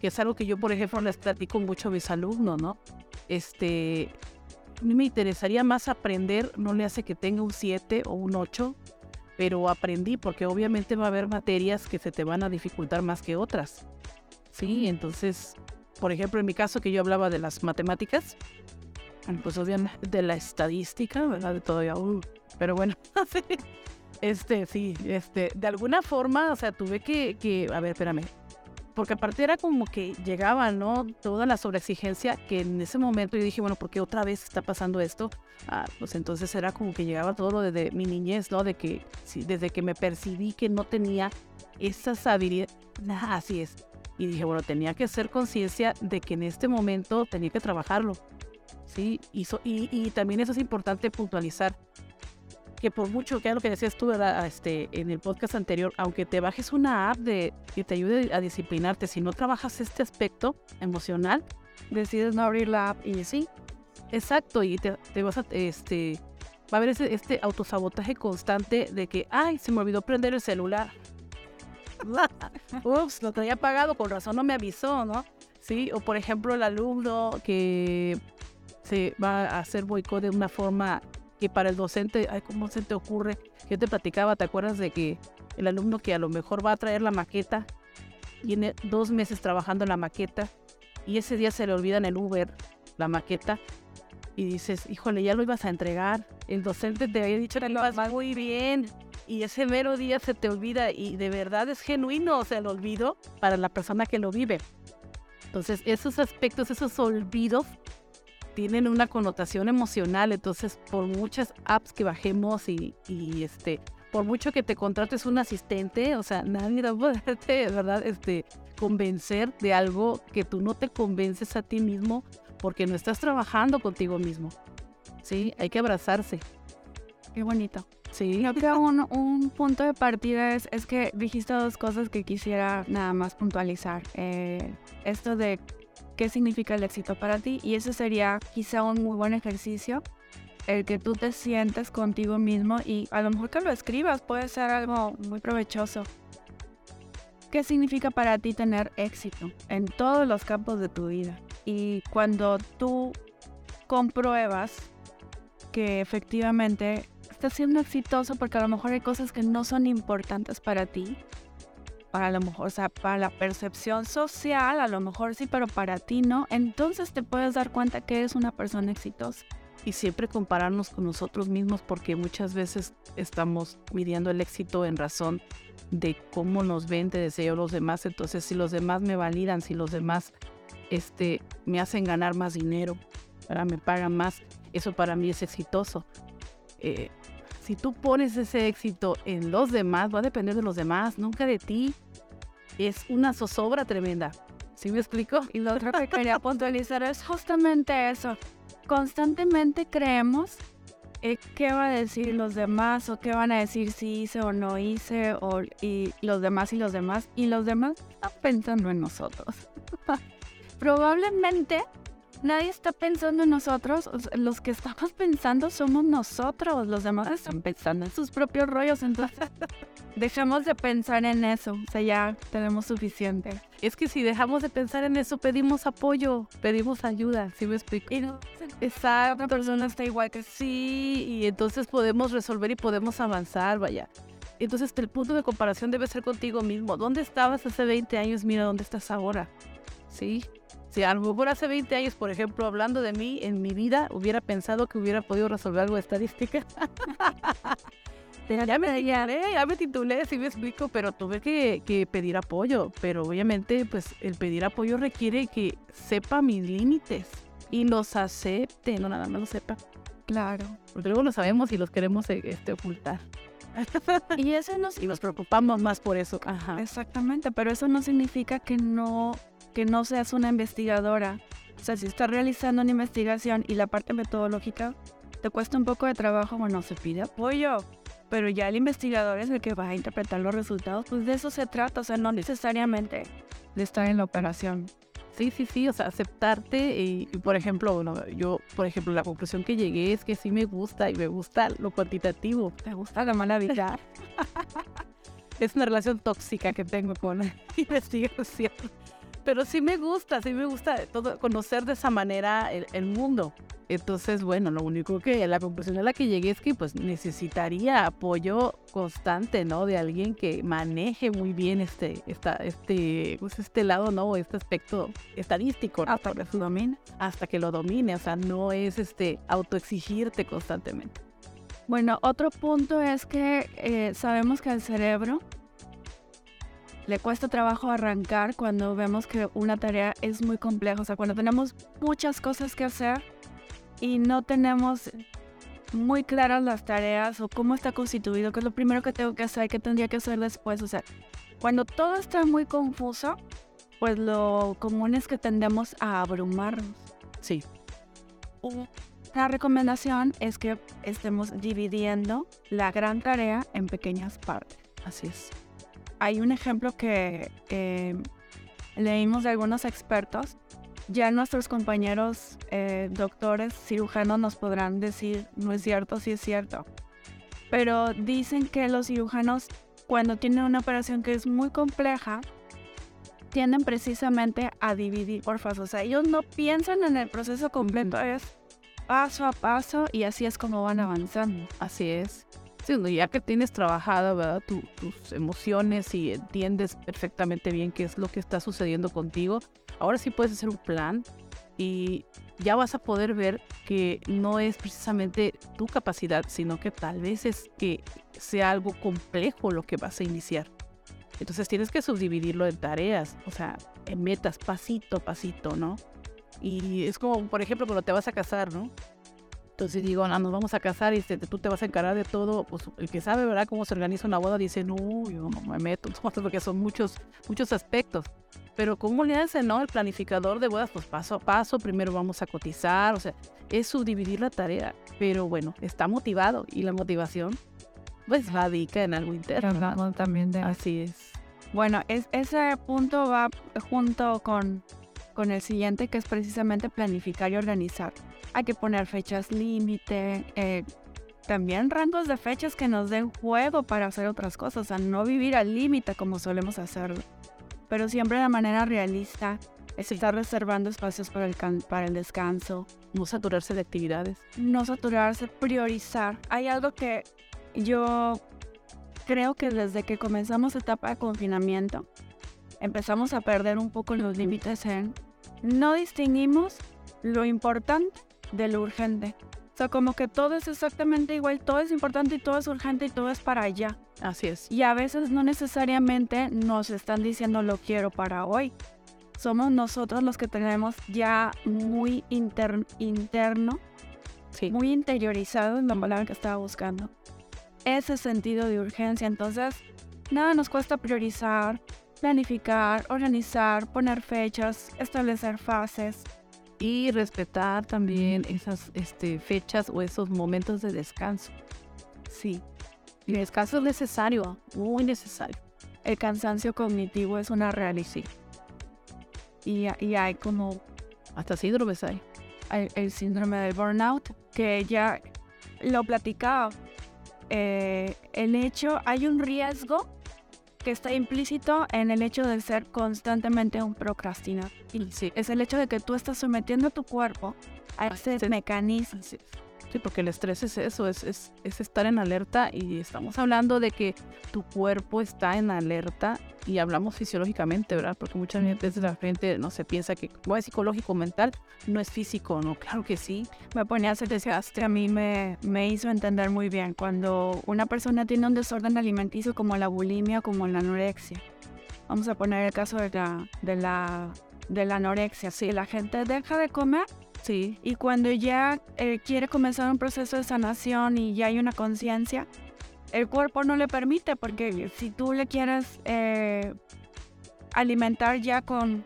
S2: Que es algo que yo, por ejemplo, les platico mucho a mis alumnos, ¿no? Este, a mí me interesaría más aprender, no le hace que tenga un 7 o un 8, pero aprendí porque obviamente va a haber materias que se te van a dificultar más que otras. Sí, entonces, por ejemplo, en mi caso que yo hablaba de las matemáticas, pues obviamente de la estadística, ¿verdad? De todavía, uh, pero bueno, este, sí, este, de alguna forma, o sea, tuve que, que, a ver, espérame, porque aparte era como que llegaba, ¿no? Toda la sobreexigencia que en ese momento yo dije, bueno, ¿por qué otra vez está pasando esto? Ah, pues entonces era como que llegaba todo lo de, mi niñez, ¿no? De que desde que me percibí que no tenía esas habilidades, así es. Y dije, bueno, tenía que hacer conciencia de que en este momento tenía que trabajarlo. Sí, y, y, y también eso es importante puntualizar que por mucho que lo que decías tú este, en el podcast anterior, aunque te bajes una app de, que te ayude a disciplinarte, si no trabajas este aspecto emocional,
S1: decides no abrir la app y sí.
S2: Exacto, y te, vas a, este, va a haber ese, este autosabotaje constante de que, ay, se me olvidó prender el celular. Ups, lo tenía apagado, con razón no me avisó, ¿no? Sí, o por ejemplo el alumno que se va a hacer boicot de una forma que para el docente, ay, ¿cómo se te ocurre? Yo te platicaba, ¿te acuerdas de que el alumno que a lo mejor va a traer la maqueta, tiene dos meses trabajando en la maqueta y ese día se le olvida en el Uber la maqueta y dices, híjole, ya lo ibas a entregar, el docente te había dicho que lo vas muy bien y ese mero día se te olvida y de verdad es genuino, o sea, el olvido para la persona que lo vive. Entonces, esos aspectos, esos olvidos tienen una connotación emocional, entonces por muchas apps que bajemos y, este, por mucho que te contrates un asistente, o sea, nadie va a poderte, ¿verdad? Este, convencer de algo que tú no te convences a ti mismo porque no estás trabajando contigo mismo. Sí, hay que abrazarse.
S1: Qué bonito. Sí. Creo que un, un punto de partida es, es, que dijiste dos cosas que quisiera nada más puntualizar. Eh, esto de qué significa el éxito para ti y ese sería quizá un muy buen ejercicio el que tú te sientes contigo mismo y a lo mejor que lo escribas puede ser algo muy provechoso. ¿Qué significa para ti tener éxito en todos los campos de tu vida? Y cuando tú compruebas que efectivamente estás siendo exitoso porque a lo mejor hay cosas que no son importantes para ti, para lo mejor, o sea, para la percepción social, a lo mejor sí, pero para ti no, entonces te puedes dar cuenta que eres una persona exitosa.
S2: Y siempre compararnos con nosotros mismos porque muchas veces estamos midiendo el éxito en razón de cómo nos ven, te deseo los demás. Entonces, si los demás me validan, si los demás este, me hacen ganar más dinero, para me pagan más, eso para mí es exitoso. Eh, si tú pones ese éxito en los demás, va a depender de los demás, nunca de ti. Es una zozobra tremenda. ¿Sí me explico?
S1: Y lo otro que quería puntualizar es justamente eso. Constantemente creemos eh, qué va a decir los demás o qué van a decir si hice o no hice o, y los demás y los demás y los demás están pensando en nosotros. Probablemente nadie está pensando en nosotros, los que estamos pensando somos nosotros, los demás están pensando en sus propios rollos, entonces dejamos de pensar en eso, o sea, ya tenemos suficiente.
S2: Es que si dejamos de pensar en eso, pedimos apoyo, pedimos ayuda, ¿sí me explico?
S1: Y no, esa otra persona está igual que
S2: sí, y entonces podemos resolver y podemos avanzar, vaya. Entonces el punto de comparación debe ser contigo mismo. ¿Dónde estabas hace 20 años? Mira dónde estás ahora. ¿Sí? Si a lo mejor hace 20 años, por ejemplo, hablando de mí, en mi vida, hubiera pensado que hubiera podido resolver algo de estadística. ya me ya me titulé, sí me explico, pero tuve que, que, pedir apoyo. Pero obviamente, pues el pedir apoyo requiere que sepa mis límites y los acepte, no nada más lo sepa.
S1: Claro.
S2: Porque luego lo sabemos y los queremos este, ocultar.
S1: y eso nos...
S2: Y nos preocupamos más por eso.
S1: Exactamente, pero eso no significa que no que no seas una investigadora. O sea, si estás realizando una investigación y la parte metodológica te cuesta un poco de trabajo, bueno, se pide apoyo. Pero ya el investigador es el que va a interpretar los resultados, pues de eso se trata, o sea, no necesariamente de estar en la operación.
S2: Sí, sí, sí, o sea, aceptarte y, por ejemplo, bueno, yo, por ejemplo, la conclusión que llegué es que sí me gusta y me gusta lo cuantitativo.
S1: ¿Te gusta la mala vida?
S2: es una relación tóxica que tengo con la investigación pero sí me gusta, sí me gusta todo, conocer de esa manera el, mundo. Entonces, bueno, lo único que la conclusión a la que llegué es que pues necesitaría apoyo constante, ¿no? De alguien que maneje muy bien este, esta, este, pues este lado, ¿no? Este aspecto estadístico.
S1: Hasta que lo domine.
S2: Hasta que lo domine, o sea, no es este autoexigirte constantemente.
S1: Bueno, otro punto es que eh, sabemos que el cerebro le cuesta trabajo arrancar cuando vemos que una tarea es muy compleja, o sea, cuando tenemos muchas cosas que hacer y no tenemos muy claras las tareas o cómo está constituido, qué es lo primero que tengo que hacer, qué tendría que hacer después, o sea, cuando todo está muy confuso, pues lo común es que tendemos a abrumarnos.
S2: Sí.
S1: La recomendación es que estemos dividiendo la gran tarea en pequeñas partes.
S2: Así es
S1: hay un ejemplo que leímos de algunos expertos. Ya nuestros compañeros eh, doctores, cirujanos nos podrán decir, no es cierto, sí es cierto. Pero dicen que los cirujanos, cuando tienen una operación que es muy compleja, tienden precisamente a dividir por fases. O sea, ellos no piensan en el proceso completo, es paso a paso y así es como van avanzando.
S2: Así es ya que tienes trabajado ¿verdad? tus emociones y entiendes perfectamente bien qué es lo que está sucediendo contigo, ahora sí puedes hacer un plan y ya vas a poder ver que no es precisamente tu capacidad, sino que tal vez es que sea algo complejo lo que vas a iniciar. Entonces tienes que subdividirlo en tareas, o sea, en metas, pasito a pasito, ¿no? Y es como, por ejemplo, cuando te vas a casar, ¿no? Entonces digo, no, nos vamos a casar y este, tú te vas a encargar de todo. Pues el que sabe, ¿verdad?, cómo se organiza una boda dice, no, yo no me meto, porque son muchos, muchos aspectos. Pero ¿cómo le hace, no? El planificador de bodas, pues paso a paso, primero vamos a cotizar, o sea, es subdividir la tarea. Pero bueno, está motivado y la motivación, pues radica en algo interno.
S1: También de...
S2: Así es.
S1: Bueno, es, ese punto va junto con con el siguiente que es precisamente planificar y organizar. Hay que poner fechas límite, eh, también rangos de fechas que nos den juego para hacer otras cosas, o sea, no vivir al límite como solemos hacerlo, pero siempre de manera realista, es estar reservando espacios para el, para el descanso.
S2: No saturarse de actividades.
S1: No saturarse, priorizar. Hay algo que yo creo que desde que comenzamos etapa de confinamiento, empezamos a perder un poco los límites en no distinguimos lo importante de lo urgente. O sea, como que todo es exactamente igual, todo es importante y todo es urgente y todo es para allá.
S2: Así es.
S1: Y a veces no necesariamente nos están diciendo lo quiero para hoy. Somos nosotros los que tenemos ya muy interno,
S2: sí.
S1: muy interiorizado, en la palabra que estaba buscando, ese sentido de urgencia. Entonces, nada nos cuesta priorizar, planificar, organizar, poner fechas, establecer fases.
S2: Y respetar también esas este, fechas o esos momentos de descanso.
S1: Sí.
S2: El descanso es necesario, muy necesario.
S1: El cansancio cognitivo es una realidad. Y, y hay como
S2: Hasta síndromes hay.
S1: El, síndrome del burnout, que ya lo platicaba. Eh, el hecho, hay un riesgo que está implícito en el hecho de ser constantemente un procrastinador.
S2: Y sí,
S1: Es el hecho de que tú estás sometiendo a tu cuerpo a ese mecanismo.
S2: Sí, porque el estrés es eso, es, es, es estar en alerta y estamos hablando de que tu cuerpo está en alerta y hablamos fisiológicamente, ¿verdad? Porque muchas veces la gente no se piensa que como es psicológico mental, no es físico, ¿no? Claro que sí.
S1: Me ponía a hacer desgaste. A mí me, me hizo entender muy bien cuando una persona tiene un desorden alimenticio como la bulimia, como la anorexia. Vamos a poner el caso de la, de la, de la anorexia. Si la gente deja de comer
S2: Sí,
S1: y cuando ya eh, quiere comenzar un proceso de sanación y ya hay una conciencia, el cuerpo no le permite porque si tú le quieres eh, alimentar ya con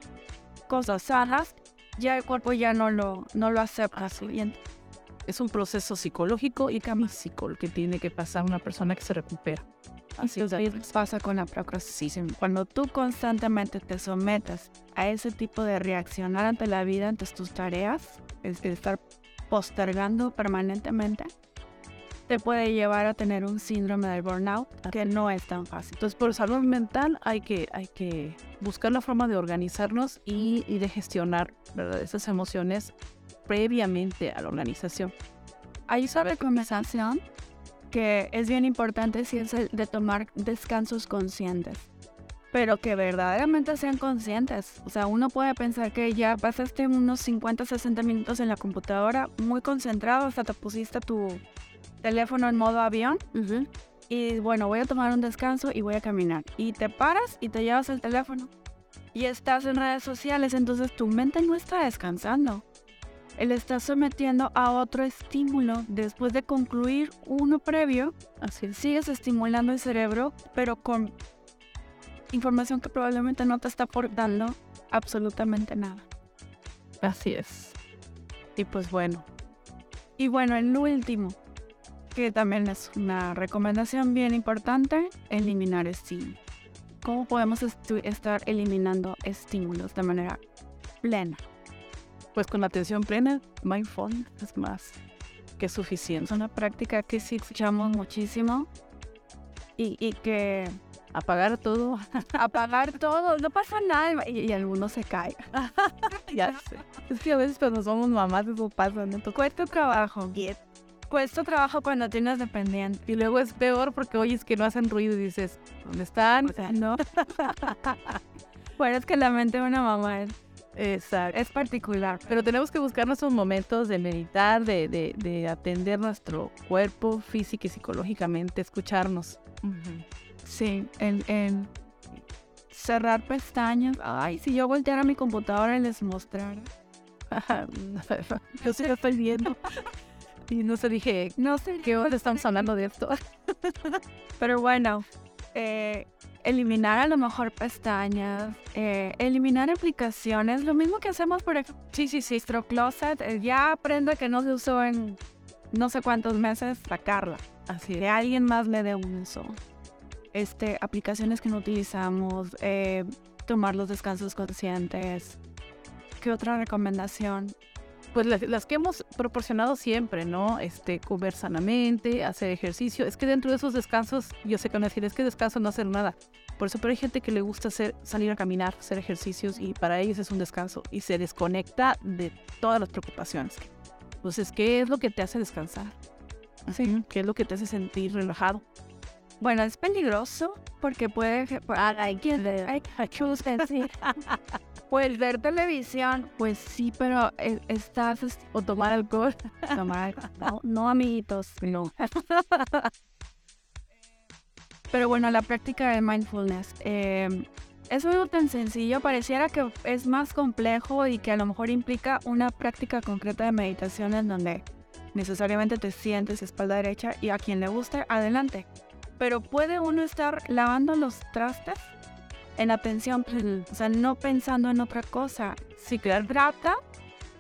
S1: cosas sanas, ya el cuerpo ya no lo, no lo acepta.
S2: Así es un proceso psicológico y el que tiene que pasar una persona que se recupera. Así es.
S1: Pasa con la procrastinación. Cuando tú constantemente te sometes a ese tipo de reaccionar ante la vida, ante tus tareas, es de estar postergando permanentemente, te puede llevar a tener un síndrome del burnout que no es tan fácil.
S2: Entonces, por salud mental hay que, hay que buscar la forma de organizarnos y, y de gestionar ¿verdad? esas emociones previamente a la organización.
S1: Hay una conversación que es bien importante si es el de tomar descansos conscientes, pero que verdaderamente sean conscientes. O sea, uno puede pensar que ya pasaste unos 50, 60 minutos en la computadora muy concentrado, hasta te pusiste tu teléfono en modo avión y bueno, voy a tomar un descanso y voy a caminar. Y te paras y te llevas el teléfono y estás en redes sociales, entonces tu mente no está descansando. Él está sometiendo a otro estímulo después de concluir uno previo.
S2: Así es.
S1: Sigues estimulando el cerebro, pero con información que probablemente no te está aportando absolutamente nada.
S2: Así es. Y pues bueno,
S1: Y bueno, el último, que también es una recomendación bien importante, eliminar estímulos. ¿Cómo podemos estar eliminando estímulos de manera plena?
S2: pues con la atención plena, mindfulness es más que
S1: Es
S2: suficiente.
S1: una práctica que sí escuchamos muchísimo y, y que
S2: Apagar todo,
S1: apagar todo, no pasa nada y, y algunos se caen.
S2: ya sé. Es que a veces cuando somos mamás eso pasa, ¿no?
S1: Cuesta trabajo, cuesta trabajo cuando tienes dependiente.
S2: Y luego es peor porque oyes que no hacen ruido y dices, ¿dónde están?
S1: O sea, no. bueno, es que la mente de una mamá es,
S2: Exacto.
S1: es particular.
S2: Pero tenemos que buscar nuestros momentos de meditar, de, de, de atender nuestro cuerpo físico y psicológicamente, escucharnos.
S1: Sí, el, cerrar pestañas. Ay, si yo volteara mi computadora y les mostrara.
S2: Yo sí lo estoy viendo. Y no sé, dije,
S1: No sé
S2: ¿qué hora estamos hablando de esto?
S1: Pero bueno, eh, eliminar a lo mejor pestañas, eh, eliminar aplicaciones, lo mismo que hacemos por ejemplo,
S2: Sí, sí, sí.
S1: nuestro closet, eh, ya aprende que no se usó en no sé cuántos meses, sacarla,
S2: Así
S1: que alguien más le dé un uso. Este, aplicaciones que no utilizamos, eh, tomar los descansos conscientes. ¿Qué otra recomendación?
S2: Pues las, las que hemos proporcionado siempre, ¿no? Este, comer sanamente, hacer ejercicio. Es que dentro de esos descansos, yo sé que van a decir, es que descanso no hacer nada. Por eso, pero hay gente que le gusta hacer, salir a caminar, hacer ejercicios y para ellos es un descanso y se desconecta de todas las preocupaciones. Entonces, ¿qué es lo que te hace descansar?
S1: Sí.
S2: ¿Qué es lo que te hace sentir relajado?
S1: Bueno, es peligroso porque puede... Hay que, decir. Pues ver televisión, pues sí, pero eh, estás est-
S2: O tomar alcohol.
S1: tomar no, no amiguitos, no. Pero bueno, la práctica de mindfulness eh, es algo tan sencillo, pareciera que es más complejo y que a lo mejor implica una práctica concreta de meditación en donde necesariamente te sientes espalda derecha y a quien le guste, adelante. Pero puede uno estar lavando los trastes en atención, o sea, no pensando en otra cosa.
S2: Sí, claro.
S1: Trata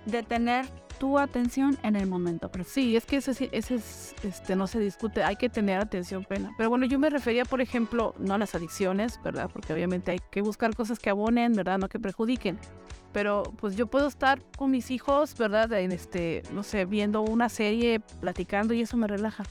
S1: de tener tu atención en el momento.
S2: Sí, es que ese, ese es, este, no se discute, hay que tener atención plena. Pero bueno, yo me refería, por ejemplo, no a las adicciones, ¿verdad? Porque obviamente hay que buscar cosas que abonen, ¿verdad? No que perjudiquen. Pero pues yo puedo estar con mis hijos, ¿verdad? En este, no sé, viendo una serie, platicando y eso me relaja.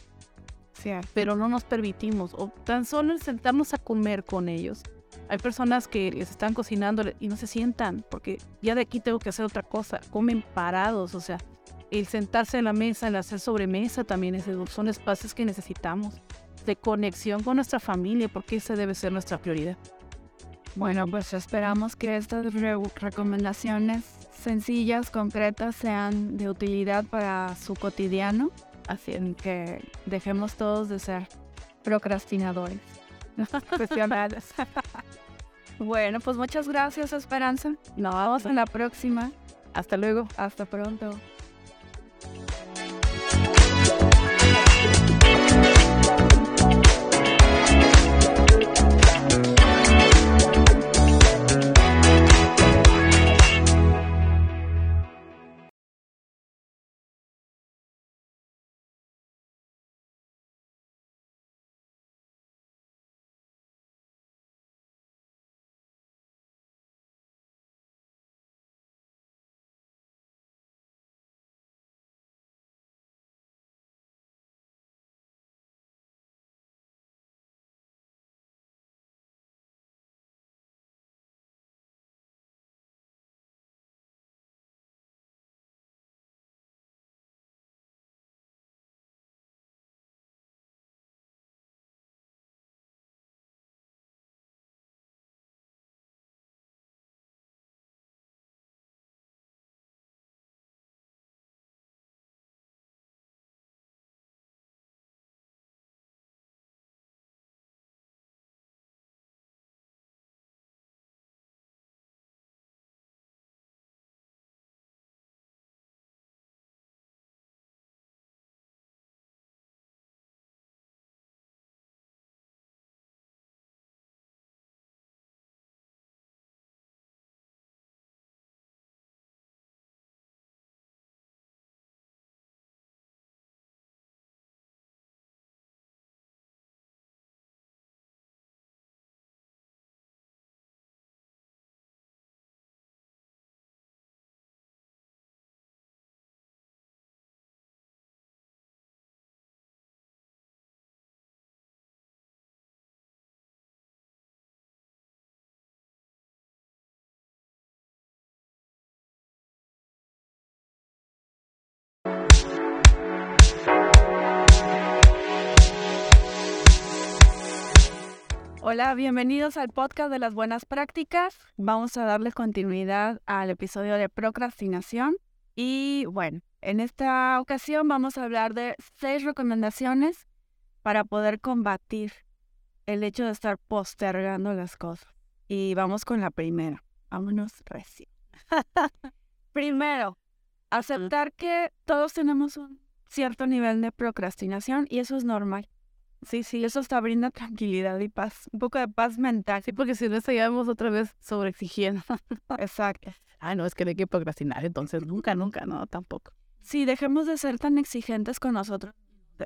S2: Pero no nos permitimos, o tan solo el sentarnos a comer con ellos hay personas que les están cocinando y no se sientan porque ya de aquí tengo que hacer otra cosa. Comen parados, o sea, el sentarse en la mesa, el hacer sobremesa también es, son espacios que necesitamos de conexión con nuestra familia porque esa debe ser nuestra prioridad.
S1: Bueno, pues esperamos que estas recomendaciones sencillas, concretas, sean de utilidad para su cotidiano, así que dejemos todos de ser procrastinadores. profesionales. bueno, pues muchas gracias, Esperanza. Nos vemos en la próxima.
S2: Hasta luego.
S1: Hasta pronto. Hola, bienvenidos al podcast de las buenas prácticas. Vamos a darle continuidad al episodio de procrastinación. Y bueno, en esta ocasión vamos a hablar de seis recomendaciones para poder combatir el hecho de estar postergando las cosas. Y vamos con la primera. Vámonos recién. Primero, aceptar que todos tenemos un cierto nivel de procrastinación y eso es normal. Sí, sí, eso está brinda tranquilidad y paz, un poco de paz mental.
S2: Sí, porque si no estaríamos otra vez sobreexigiendo.
S1: Exacto.
S2: Ah, no, es que no hay que procrastinar, entonces nunca, nunca, no, tampoco.
S1: Sí, dejemos de ser tan exigentes con nosotros.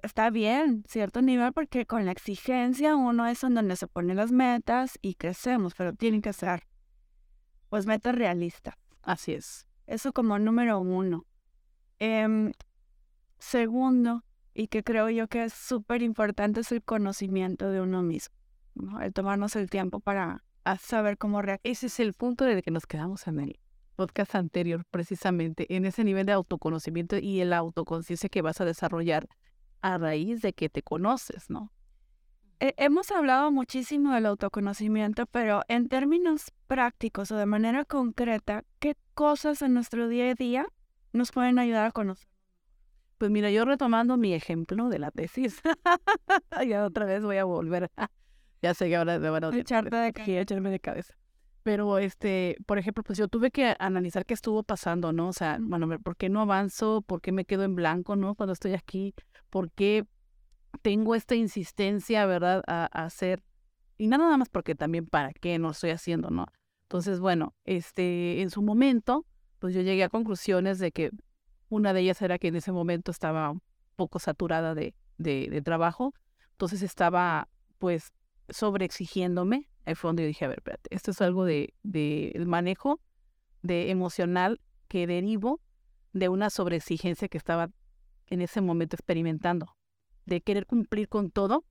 S1: Está bien, cierto nivel, porque con la exigencia uno es en donde se ponen las metas y crecemos, pero tienen que ser, pues, metas realistas.
S2: Así es.
S1: Eso como número uno. Em, segundo, y que creo yo que es súper importante es el conocimiento de uno mismo, el tomarnos el tiempo para saber cómo reaccionar.
S2: Ese es el punto de que nos quedamos en el podcast anterior, precisamente, en ese nivel de autoconocimiento y la autoconciencia que vas a desarrollar a raíz de que te conoces, ¿no?
S1: hemos hablado muchísimo del autoconocimiento, pero en términos prácticos o de manera concreta, ¿qué cosas en nuestro día a día nos pueden ayudar a conocer?
S2: Pues mira, yo retomando mi ejemplo de la tesis, ya otra vez voy a volver. ya sé que ahora
S1: van a echarte de cabeza.
S2: echarme de cabeza. Pero, este, por ejemplo, pues yo tuve que analizar qué estuvo pasando, ¿no? O sea, bueno, ¿por qué no avanzo? ¿Por qué me quedo en blanco, no? Cuando estoy aquí, ¿por qué tengo esta insistencia, verdad, a, a hacer? Y nada más porque también para qué no estoy haciendo, ¿no? Entonces, bueno, este, en su momento, pues yo llegué a conclusiones de que Una de ellas era que en ese momento estaba un poco saturada de, de, trabajo, entonces estaba pues sobreexigiéndome. Ahí fue donde yo dije, a ver, espérate, esto es algo de, de el manejo de emocional que derivo de una sobreexigencia que estaba en ese momento experimentando, de querer cumplir con todo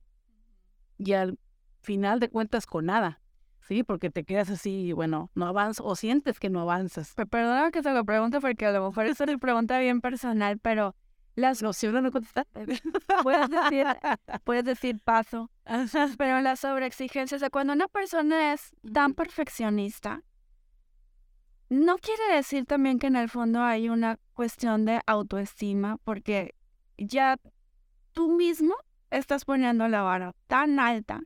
S2: y al final de cuentas con nada. Sí, porque te quedas así, bueno, no avanzas o sientes que no avanzas.
S1: perdona que te lo pregunte porque a lo mejor es una pregunta bien personal, pero las
S2: no, si uno no contesta,
S1: puedes decir, puedes decir paso. pero la sobreexigencia, o cuando una persona es tan perfeccionista, no quiere decir también que en el fondo hay una cuestión de autoestima, porque ya tú mismo estás poniendo la vara tan alta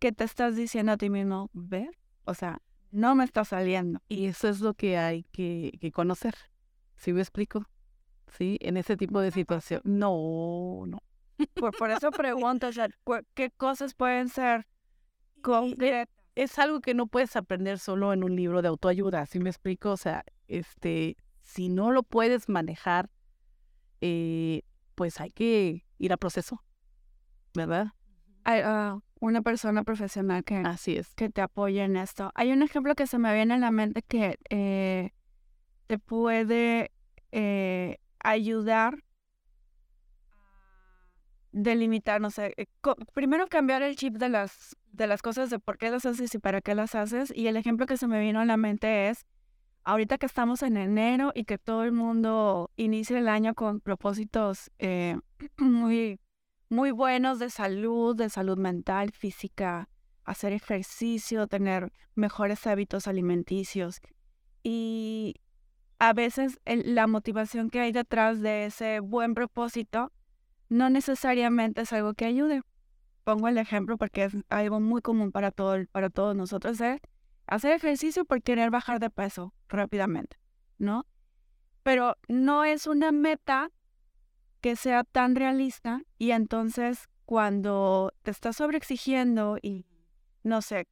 S1: que te estás diciendo a ti mismo, ver, o sea, no me está saliendo.
S2: Y eso es lo que hay que, conocer. ¿Sí me explico? Sí, en ese tipo de situación. No, no.
S1: Por, eso pregunto, o sea, ¿qué cosas pueden ser
S2: Es algo que no puedes aprender solo en un libro de autoayuda, ¿sí me explico? O sea, este, si no lo puedes manejar, eh, pues hay que ir a proceso, ¿verdad?
S1: Uh, una persona profesional que,
S2: Así es.
S1: que te apoye en esto. Hay un ejemplo que se me viene a la mente que eh, te puede eh, ayudar a delimitar, no sé, eh, primero cambiar el chip de las, de las cosas, de por qué las haces y para qué las haces. Y el ejemplo que se me vino a la mente es, ahorita que estamos en enero y que todo el mundo inicia el año con propósitos muy muy buenos de salud, de salud mental, física, hacer ejercicio, tener mejores hábitos alimenticios. Y a veces la motivación que hay detrás de ese buen propósito no necesariamente es algo que ayude. Pongo el ejemplo porque es algo muy común para, todo, para todos nosotros, es hacer ejercicio por querer bajar de peso rápidamente, ¿no? Pero no es una meta que sea tan realista y entonces cuando te estás sobreexigiendo y, no sé,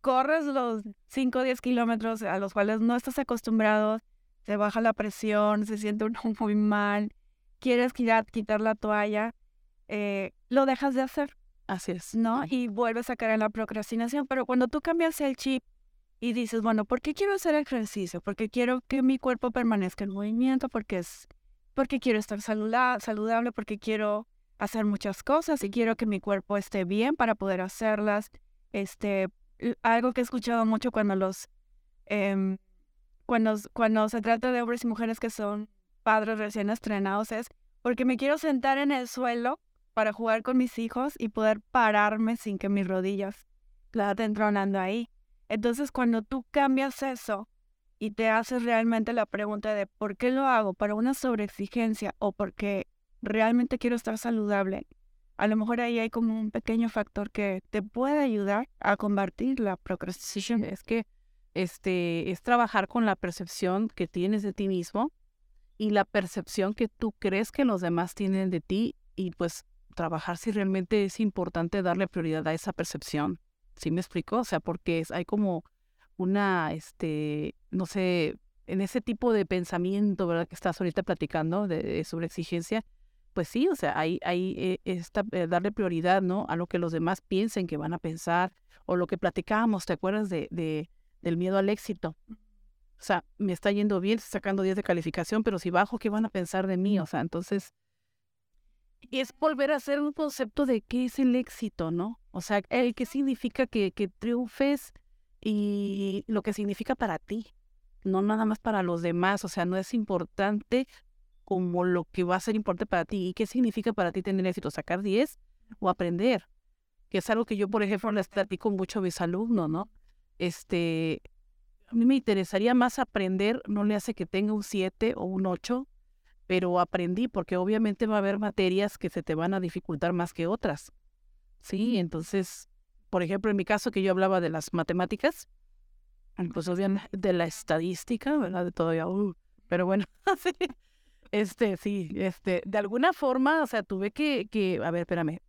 S1: corres los 5 o 10 kilómetros a los cuales no estás acostumbrado, te baja la presión, se siente uno muy mal, quieres quitar, quitar la toalla, eh, lo dejas de hacer.
S2: Así es.
S1: ¿No? Y vuelves a caer en la procrastinación. Pero cuando tú cambias el chip y dices, bueno, ¿por qué quiero hacer ejercicio? Porque quiero que mi cuerpo permanezca en movimiento, porque es porque quiero estar saludable, porque quiero hacer muchas cosas y quiero que mi cuerpo esté bien para poder hacerlas. Este, algo que he escuchado mucho cuando los, em, cuando, cuando se trata de hombres y mujeres que son padres recién estrenados es porque me quiero sentar en el suelo para jugar con mis hijos y poder pararme sin que mis rodillas estén tronando ahí. Entonces, cuando tú cambias eso y te haces realmente la pregunta de por qué lo hago, para una sobreexigencia o porque realmente quiero estar saludable, a lo mejor ahí hay como un pequeño factor que te puede ayudar a combatir la procrastinación.
S2: Es que este es trabajar con la percepción que tienes de ti mismo y la percepción que tú crees que los demás tienen de ti y pues trabajar si realmente es importante darle prioridad a esa percepción. ¿Sí me explico? O sea, porque hay como una, este, no sé, en ese tipo de pensamiento, ¿verdad? Que estás ahorita platicando de, sobre exigencia, pues sí, o sea, hay, hay eh, esta, eh, darle prioridad, ¿no? A lo que los demás piensen que van a pensar, o lo que platicábamos, ¿te acuerdas de, de del miedo al éxito? O sea, me está yendo bien, estoy sacando 10 de calificación, pero si bajo, ¿qué van a pensar de mí? O sea, entonces, es volver a hacer un concepto de qué es el éxito, ¿no? O sea, el que significa que, que triunfes y lo que significa para ti, no nada más para los demás, o sea, no es importante como lo que va a ser importante para ti. ¿Y qué significa para ti tener éxito? ¿Sacar 10 o aprender? Que es algo que yo, por ejemplo, les platico mucho a mis alumnos, ¿no? Este, a mí me interesaría más aprender, no le hace que tenga un 7 o un 8, pero aprendí porque obviamente va a haber materias que se te van a dificultar más que otras. Sí, entonces por ejemplo, en mi caso que yo hablaba de las matemáticas, pues obviamente de la estadística, ¿verdad? De todavía, uh, pero bueno, sí, este, sí, este, de alguna forma, o sea, tuve que, que, a ver, espérame,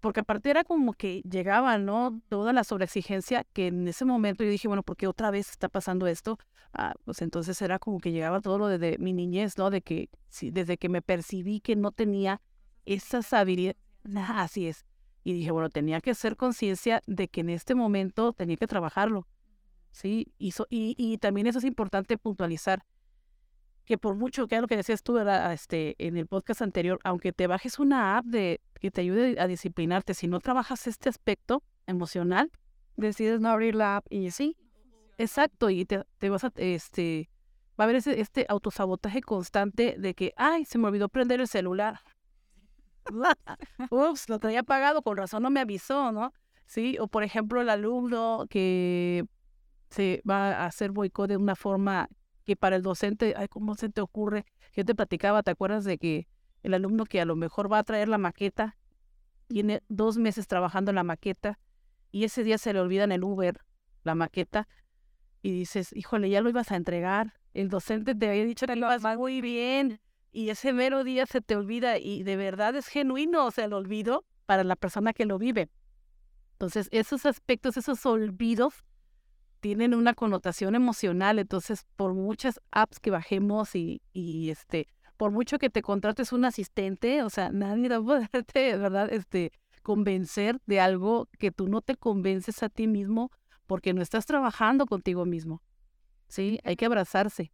S2: porque aparte era como que llegaba, ¿no? Toda la sobreexigencia que en ese momento yo dije, bueno, ¿por qué otra vez está pasando esto? Ah, pues entonces era como que llegaba todo lo de, mi niñez, ¿no? De que desde que me percibí que no tenía esas habilidades, así es. Y dije, bueno, tenía que hacer conciencia de que en este momento tenía que trabajarlo, ¿sí? Y, y, y también eso es importante puntualizar que por mucho que es lo que decías tú este, en el podcast anterior, aunque te bajes una app de, que te ayude a disciplinarte, si no trabajas este aspecto emocional,
S1: decides no abrir la app y
S2: sí, exacto, y te, vas a, este, va a haber ese, este autosabotaje constante de que, ay, se me olvidó prender el celular. Ups, lo tenía apagado, con razón no me avisó, ¿no? Sí, o por ejemplo el alumno que se va a hacer boicot de una forma que para el docente, ay, ¿cómo se te ocurre? Yo te platicaba, ¿te acuerdas de que el alumno que a lo mejor va a traer la maqueta, tiene dos meses trabajando en la maqueta y ese día se le olvida en el Uber la maqueta y dices, híjole, ya lo ibas a entregar, el docente te había dicho que lo vas muy bien y ese mero día se te olvida y de verdad es genuino, o sea, el olvido para la persona que lo vive. Entonces, esos aspectos, esos olvidos tienen una connotación emocional, entonces por muchas apps que bajemos y, y este, por mucho que te contrates un asistente, o sea, nadie va a poderte, ¿verdad? Este, convencer de algo que tú no te convences a ti mismo porque no estás trabajando contigo mismo. Sí, hay que abrazarse.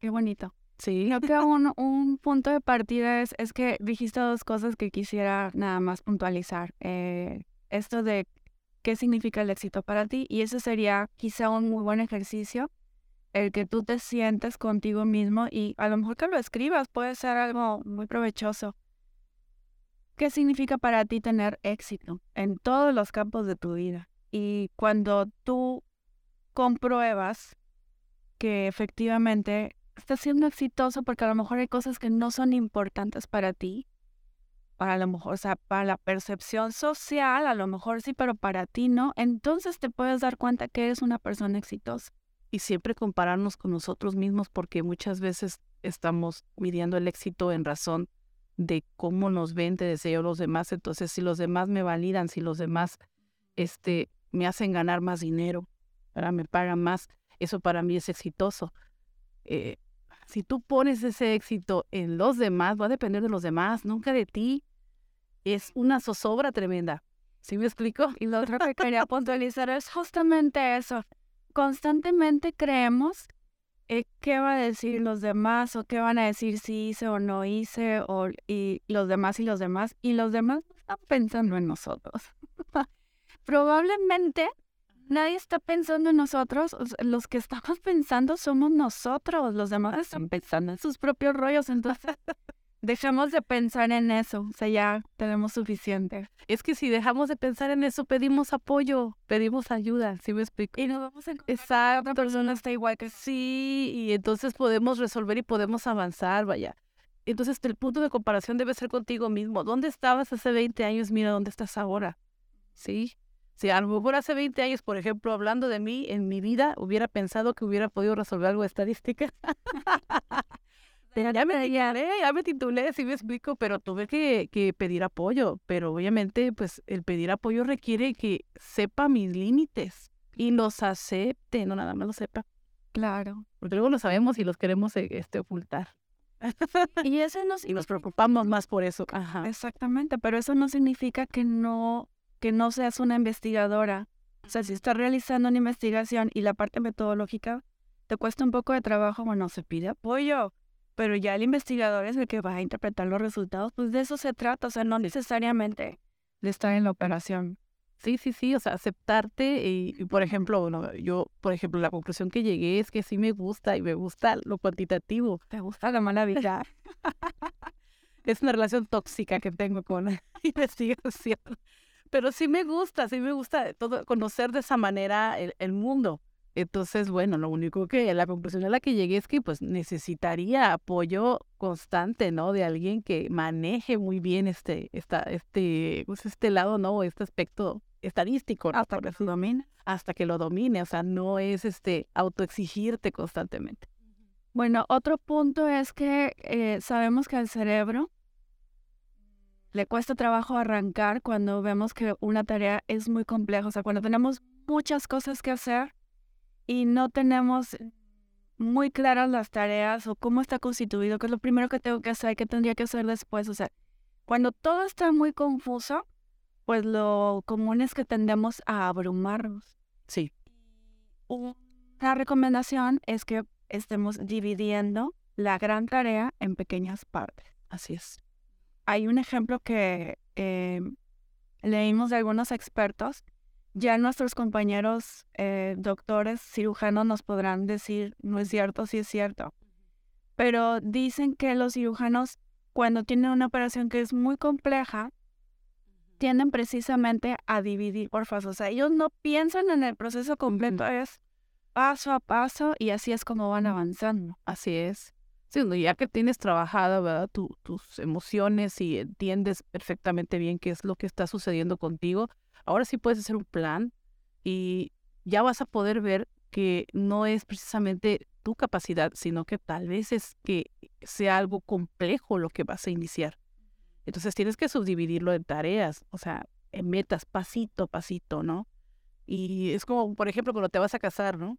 S1: Qué bonito.
S2: Sí.
S1: Creo que un, un punto de partida es, es, que dijiste dos cosas que quisiera nada más puntualizar. Eh, esto de qué significa el éxito para ti y ese sería quizá un muy buen ejercicio, el que tú te sientes contigo mismo y a lo mejor que lo escribas puede ser algo muy provechoso. ¿Qué significa para ti tener éxito en todos los campos de tu vida? Y cuando tú compruebas que efectivamente estás siendo exitoso porque a lo mejor hay cosas que no son importantes para ti, para lo mejor, o sea, para la percepción social, a lo mejor sí, pero para ti no, entonces te puedes dar cuenta que eres una persona exitosa.
S2: Y siempre compararnos con nosotros mismos porque muchas veces estamos midiendo el éxito en razón de cómo nos ven, te deseo los demás. Entonces, si los demás me validan, si los demás este, me hacen ganar más dinero, ahora me pagan más, eso para mí es exitoso. Eh, si tú pones ese éxito en los demás, va a depender de los demás, nunca de ti. Es una zozobra tremenda. ¿Sí me explico?
S1: Y lo otro que quería puntualizar es justamente eso. Constantemente creemos qué va a decir los demás o qué van a decir si hice o no hice o y los demás y los demás y los demás están pensando en nosotros. Probablemente nadie está pensando en nosotros, los que estamos pensando somos nosotros, los demás están pensando en sus propios rollos, entonces dejamos de pensar en eso, o sea, ya tenemos suficiente.
S2: Es que si dejamos de pensar en eso, pedimos apoyo, pedimos ayuda, ¿sí me explico?
S1: Y nos vamos a encontrar otra persona está igual que
S2: sí, y entonces podemos resolver y podemos avanzar, vaya. Entonces el punto de comparación debe ser contigo mismo. ¿Dónde estabas hace 20 años? Mira dónde estás ahora. ¿Sí? Si a lo mejor hace 20 años, por ejemplo, hablando de mí, en mi vida, hubiera pensado que hubiera podido resolver algo de estadística. ya, me, ya, ya me titulé, sí me explico, pero tuve que, que, pedir apoyo. Pero obviamente, pues el pedir apoyo requiere que sepa mis límites y los acepte, no nada más lo sepa.
S1: Claro.
S2: Porque luego lo sabemos y los queremos eh, este, ocultar.
S1: y eso no
S2: y nos preocupamos más por eso.
S1: Ajá. Exactamente, pero eso no significa que no que no seas una investigadora. O sea, si estás realizando una investigación y la parte metodológica te cuesta un poco de trabajo, bueno, se pide apoyo, pero ya el investigador es el que va a interpretar los resultados, pues de eso se trata, o sea, no necesariamente de estar en la operación.
S2: Sí, sí, sí, o sea, aceptarte y, por ejemplo, bueno, yo, por ejemplo, la conclusión que llegué es que sí me gusta y me gusta lo cuantitativo.
S1: ¿Te gusta la mala vida?
S2: es una relación tóxica que tengo con la investigación pero sí me gusta, sí me gusta todo, conocer de esa manera el, mundo. Entonces, bueno, lo único que la conclusión a la que llegué es que pues necesitaría apoyo constante, ¿no? De alguien que maneje muy bien este, esta, este, pues este lado, ¿no? Este aspecto estadístico.
S1: Hasta que lo domine.
S2: Hasta que lo domine, o sea, no es este autoexigirte constantemente.
S1: Bueno, otro punto es que eh, sabemos que el cerebro le cuesta trabajo arrancar cuando vemos que una tarea es muy compleja, o sea, cuando tenemos muchas cosas que hacer y no tenemos muy claras las tareas o cómo está constituido, qué es lo primero que tengo que hacer, qué tendría que hacer después, o sea, cuando todo está muy confuso, pues lo común es que tendemos a abrumarnos.
S2: Sí.
S1: Una recomendación es que estemos dividiendo la gran tarea en pequeñas partes.
S2: Así es.
S1: Hay un ejemplo que eh, leímos de algunos expertos. Ya nuestros compañeros eh, doctores cirujanos nos podrán decir, no es cierto, sí es cierto. Pero dicen que los cirujanos, cuando tienen una operación que es muy compleja, tienden precisamente a dividir por fases. O sea, ellos no piensan en el proceso completo, es paso a paso y así es como van avanzando.
S2: Así es. Ya que tienes trabajado ¿verdad? tus emociones y entiendes perfectamente bien qué es lo que está sucediendo contigo, ahora sí puedes hacer un plan y ya vas a poder ver que no es precisamente tu capacidad, sino que tal vez es que sea algo complejo lo que vas a iniciar. Entonces tienes que subdividirlo en tareas, o sea, en metas, pasito a pasito, ¿no? Y es como, por ejemplo, cuando te vas a casar, ¿no?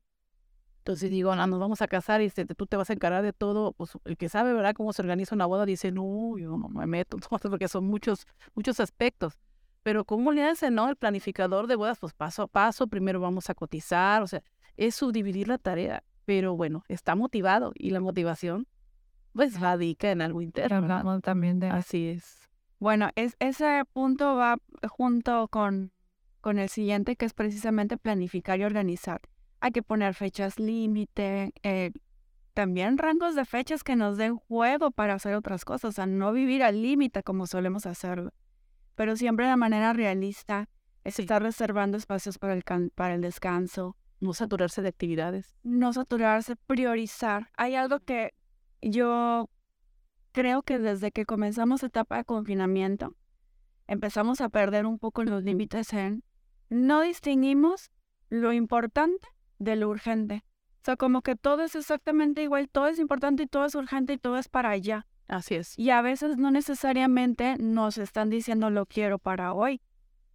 S2: Entonces digo, no, nos vamos a casar y este, tú te vas a encargar de todo. Pues el que sabe, ¿verdad?, cómo se organiza una boda dice, no, yo no me meto, porque son muchos, muchos aspectos. Pero ¿cómo le hace, no? El planificador de bodas, pues paso a paso, primero vamos a cotizar, o sea, es subdividir la tarea. Pero bueno, está motivado y la motivación, pues radica en algo interno.
S1: también de...
S2: Así es.
S1: Bueno, es, ese punto va junto con, con el siguiente, que es precisamente planificar y organizar hay que poner fechas límite, eh, también rangos de fechas que nos den juego para hacer otras cosas, o sea, no vivir al límite como solemos hacerlo, pero siempre de manera realista, es estar reservando espacios para el, para el descanso.
S2: No saturarse de actividades.
S1: No saturarse, priorizar. Hay algo que yo creo que desde que comenzamos etapa de confinamiento, empezamos a perder un poco los límites en no distinguimos lo importante de lo urgente. O sea, como que todo es exactamente igual, todo es importante y todo es urgente y todo es para allá.
S2: Así es.
S1: Y a veces no necesariamente nos están diciendo lo quiero para hoy.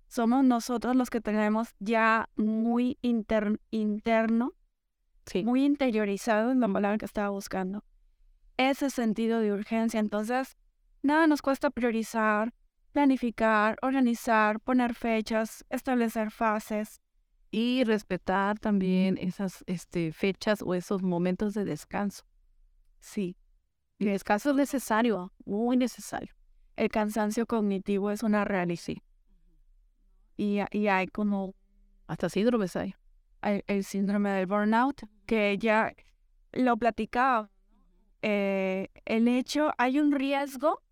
S1: Somos nosotros los que tenemos ya muy interno,
S2: sí.
S1: muy interiorizado, en la palabra que estaba buscando, ese sentido de urgencia. Entonces, nada nos cuesta priorizar, planificar, organizar, poner fechas, establecer fases,
S2: y respetar también esas este, fechas o esos momentos de descanso.
S1: Sí,
S2: el descanso es necesario, muy necesario.
S1: El cansancio cognitivo es una realidad. Y, y hay como...
S2: Hasta síndromes hay.
S1: El, síndrome del burnout, que ya lo platicaba. Eh, el hecho, hay un riesgo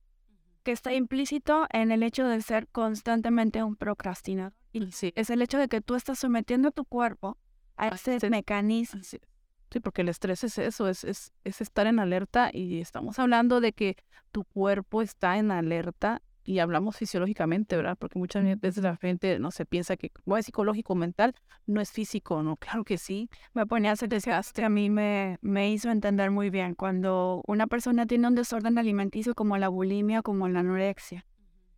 S1: que está implícito en el hecho de ser constantemente un procrastinador.
S2: Sí.
S1: Es el hecho de que tú estás sometiendo a tu cuerpo a ese mecanismo.
S2: Sí. porque el estrés es eso, es, es, es estar en alerta y estamos hablando de que tu cuerpo está en alerta y hablamos fisiológicamente, ¿verdad? Porque muchas veces la gente no se piensa que es psicológico mental, no es físico, ¿no? Claro que sí.
S1: Me ponía a hacer desgaste, a mí me, me hizo entender muy bien cuando una persona tiene un desorden alimenticio como la bulimia, como la anorexia.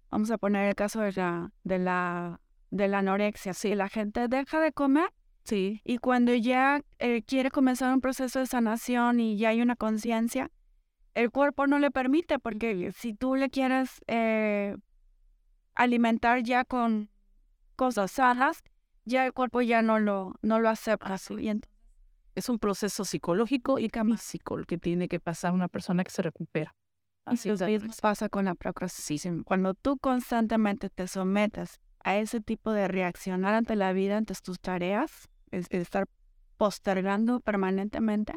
S1: Vamos a poner el caso de la, de la de la anorexia. Si la gente deja de comer,
S2: sí.
S1: Y cuando ya eh, quiere comenzar un proceso de sanación y ya hay una conciencia, el cuerpo no le permite, porque si tú le quieres eh, alimentar ya con cosas sanas, ya el cuerpo ya no lo, no lo acepta.
S2: es un proceso psicológico y físico que tiene que pasar una persona que se recupera.
S1: Así es, pasa con la procrastinación. Cuando tú constantemente te sometes a ese tipo de reaccionar ante la vida, ante tus tareas, es, estar postergando permanentemente,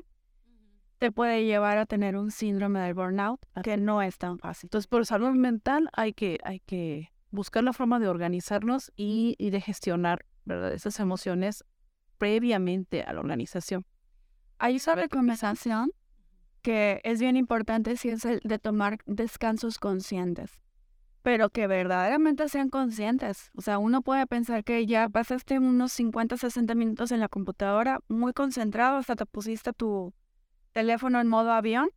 S1: te puede llevar a tener un síndrome del burnout que no es tan fácil.
S2: Entonces, por salud mental hay que, hay que buscar la forma de organizarnos y, de gestionar ¿verdad? esas emociones previamente a la organización.
S1: Hay una conversación que es bien importante si es el de tomar descansos conscientes pero que verdaderamente sean conscientes. O sea, uno puede pensar que ya pasaste unos 50, 60 minutos en la computadora muy concentrado, hasta te pusiste tu teléfono en modo avión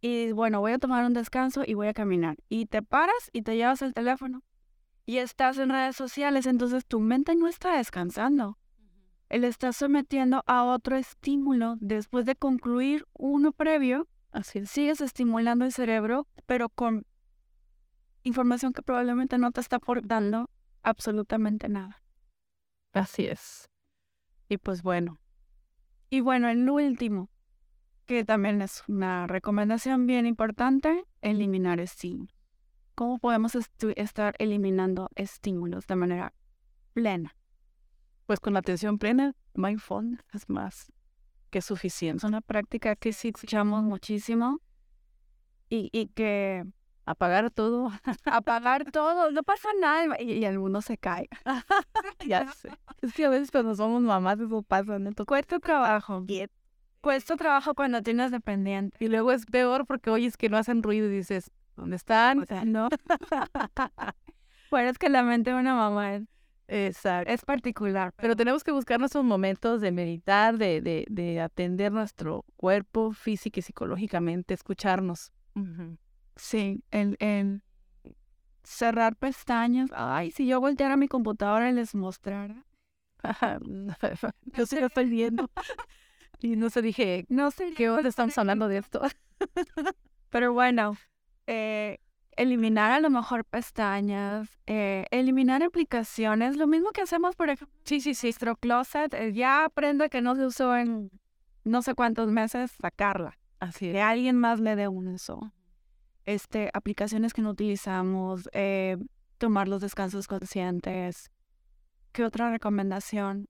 S1: y bueno, voy a tomar un descanso y voy a caminar. Y te paras y te llevas el teléfono. Y estás en redes sociales, entonces tu mente no está descansando. Él está sometiendo a otro estímulo después de concluir uno previo. Así sigues estimulando el cerebro, pero con información que probablemente no te está aportando absolutamente nada.
S2: Así es. Y pues bueno.
S1: Y bueno, el último, que también es una recomendación bien importante, eliminar estímulos. ¿Cómo podemos estar eliminando estímulos de manera plena?
S2: Pues con la atención plena, mindfulness es más que suficiente.
S1: Es una práctica que sí escuchamos muchísimo y, y que
S2: apagar todo.
S1: apagar todo, no pasa nada y, y alguno se cae.
S2: ya sé. Es que a veces cuando somos mamás eso pasa, ¿no?
S1: Cuesta trabajo. Cuesta trabajo cuando tienes dependiente.
S2: Y luego es peor porque oyes que no hacen ruido y dices, ¿dónde están?
S1: O sea, no. bueno, es que la mente de una mamá es,
S2: Exacto.
S1: es particular.
S2: Pero tenemos que buscar nuestros momentos de meditar, de, de, de atender nuestro cuerpo físico y psicológicamente, escucharnos.
S1: Sí, el, el cerrar pestañas. Ay, si yo volteara mi computadora y les mostrara.
S2: yo sí lo estoy viendo. y no sé, dije,
S1: no sé
S2: qué hora estamos hablando de esto.
S1: Pero bueno, eh, eliminar a lo mejor pestañas, eh, eliminar aplicaciones, lo mismo que hacemos, por ejemplo,
S2: sí, sí, sí.
S1: nuestro closet, eh, ya aprende que no se usó en no sé cuántos meses, sacarla.
S2: Así
S1: Que
S2: es.
S1: alguien más le dé un uso. Este, aplicaciones que no utilizamos, eh, tomar los descansos conscientes. ¿Qué otra recomendación?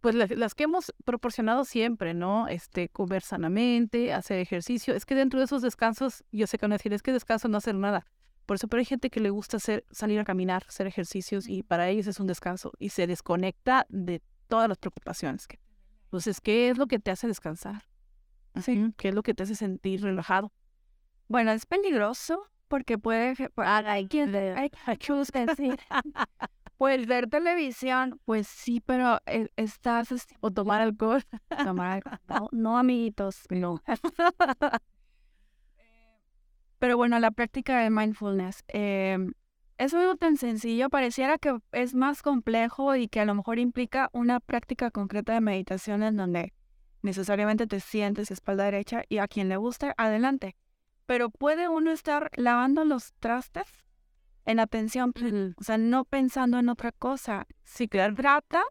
S2: Pues las, las que hemos proporcionado siempre, ¿no? Este, comer sanamente, hacer ejercicio. Es que dentro de esos descansos, yo sé que van a decir, es que descanso no hacer nada. Por eso, pero hay gente que le gusta hacer, salir a caminar, hacer ejercicios y para ellos es un descanso y se desconecta de todas las preocupaciones. Entonces, ¿qué es lo que te hace descansar?
S1: Sí.
S2: ¿Qué es lo que te hace sentir relajado?
S1: Bueno, es peligroso porque puede... Hay que, hay decir. Pues ver televisión, pues sí, pero eh, estás... esti-
S2: O tomar alcohol.
S1: Tomar algo. No, no, amiguitos.
S2: No.
S1: Pero bueno, la práctica de mindfulness eh, es algo tan sencillo, pareciera que es más complejo y que a lo mejor implica una práctica concreta de meditación en donde necesariamente te sientes espalda derecha y a quien le guste, adelante. Pero puede uno estar lavando los trastes en atención, plena, o sea, no pensando en otra cosa.
S2: Sí, claro.
S1: Trata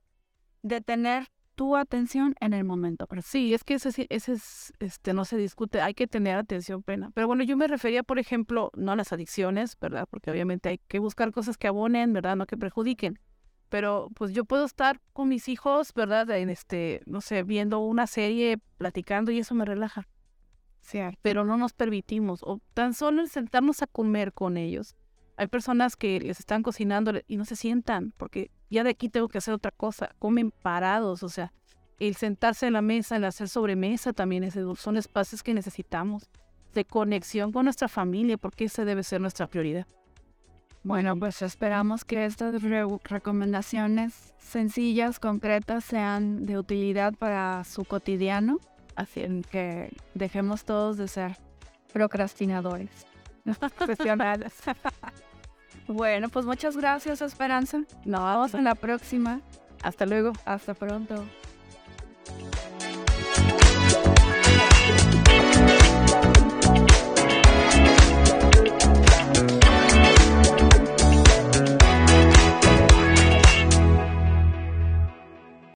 S1: de tener tu atención en el momento.
S2: Sí, es que ese es, este, no se discute, hay que tener atención plena. Pero bueno, yo me refería, por ejemplo, no a las adicciones, ¿verdad? Porque obviamente hay que buscar cosas que abonen, ¿verdad? No que perjudiquen. Pero pues yo puedo estar con mis hijos, ¿verdad? En este, no sé, viendo una serie, platicando y eso me relaja.
S1: Cierto.
S2: Pero no nos permitimos, o tan solo el sentarnos a comer con ellos. Hay personas que les están cocinando y no se sientan, porque ya de aquí tengo que hacer otra cosa. Comen parados, o sea, el sentarse en la mesa, el hacer sobremesa también es, son espacios que necesitamos de conexión con nuestra familia, porque esa debe ser nuestra prioridad.
S1: Bueno, pues esperamos que estas re- recomendaciones sencillas, concretas, sean de utilidad para su cotidiano,
S2: Así
S1: que dejemos todos de ser procrastinadores profesionales. bueno, pues muchas gracias, Esperanza. Nos vemos en la próxima.
S2: Hasta luego.
S1: Hasta pronto.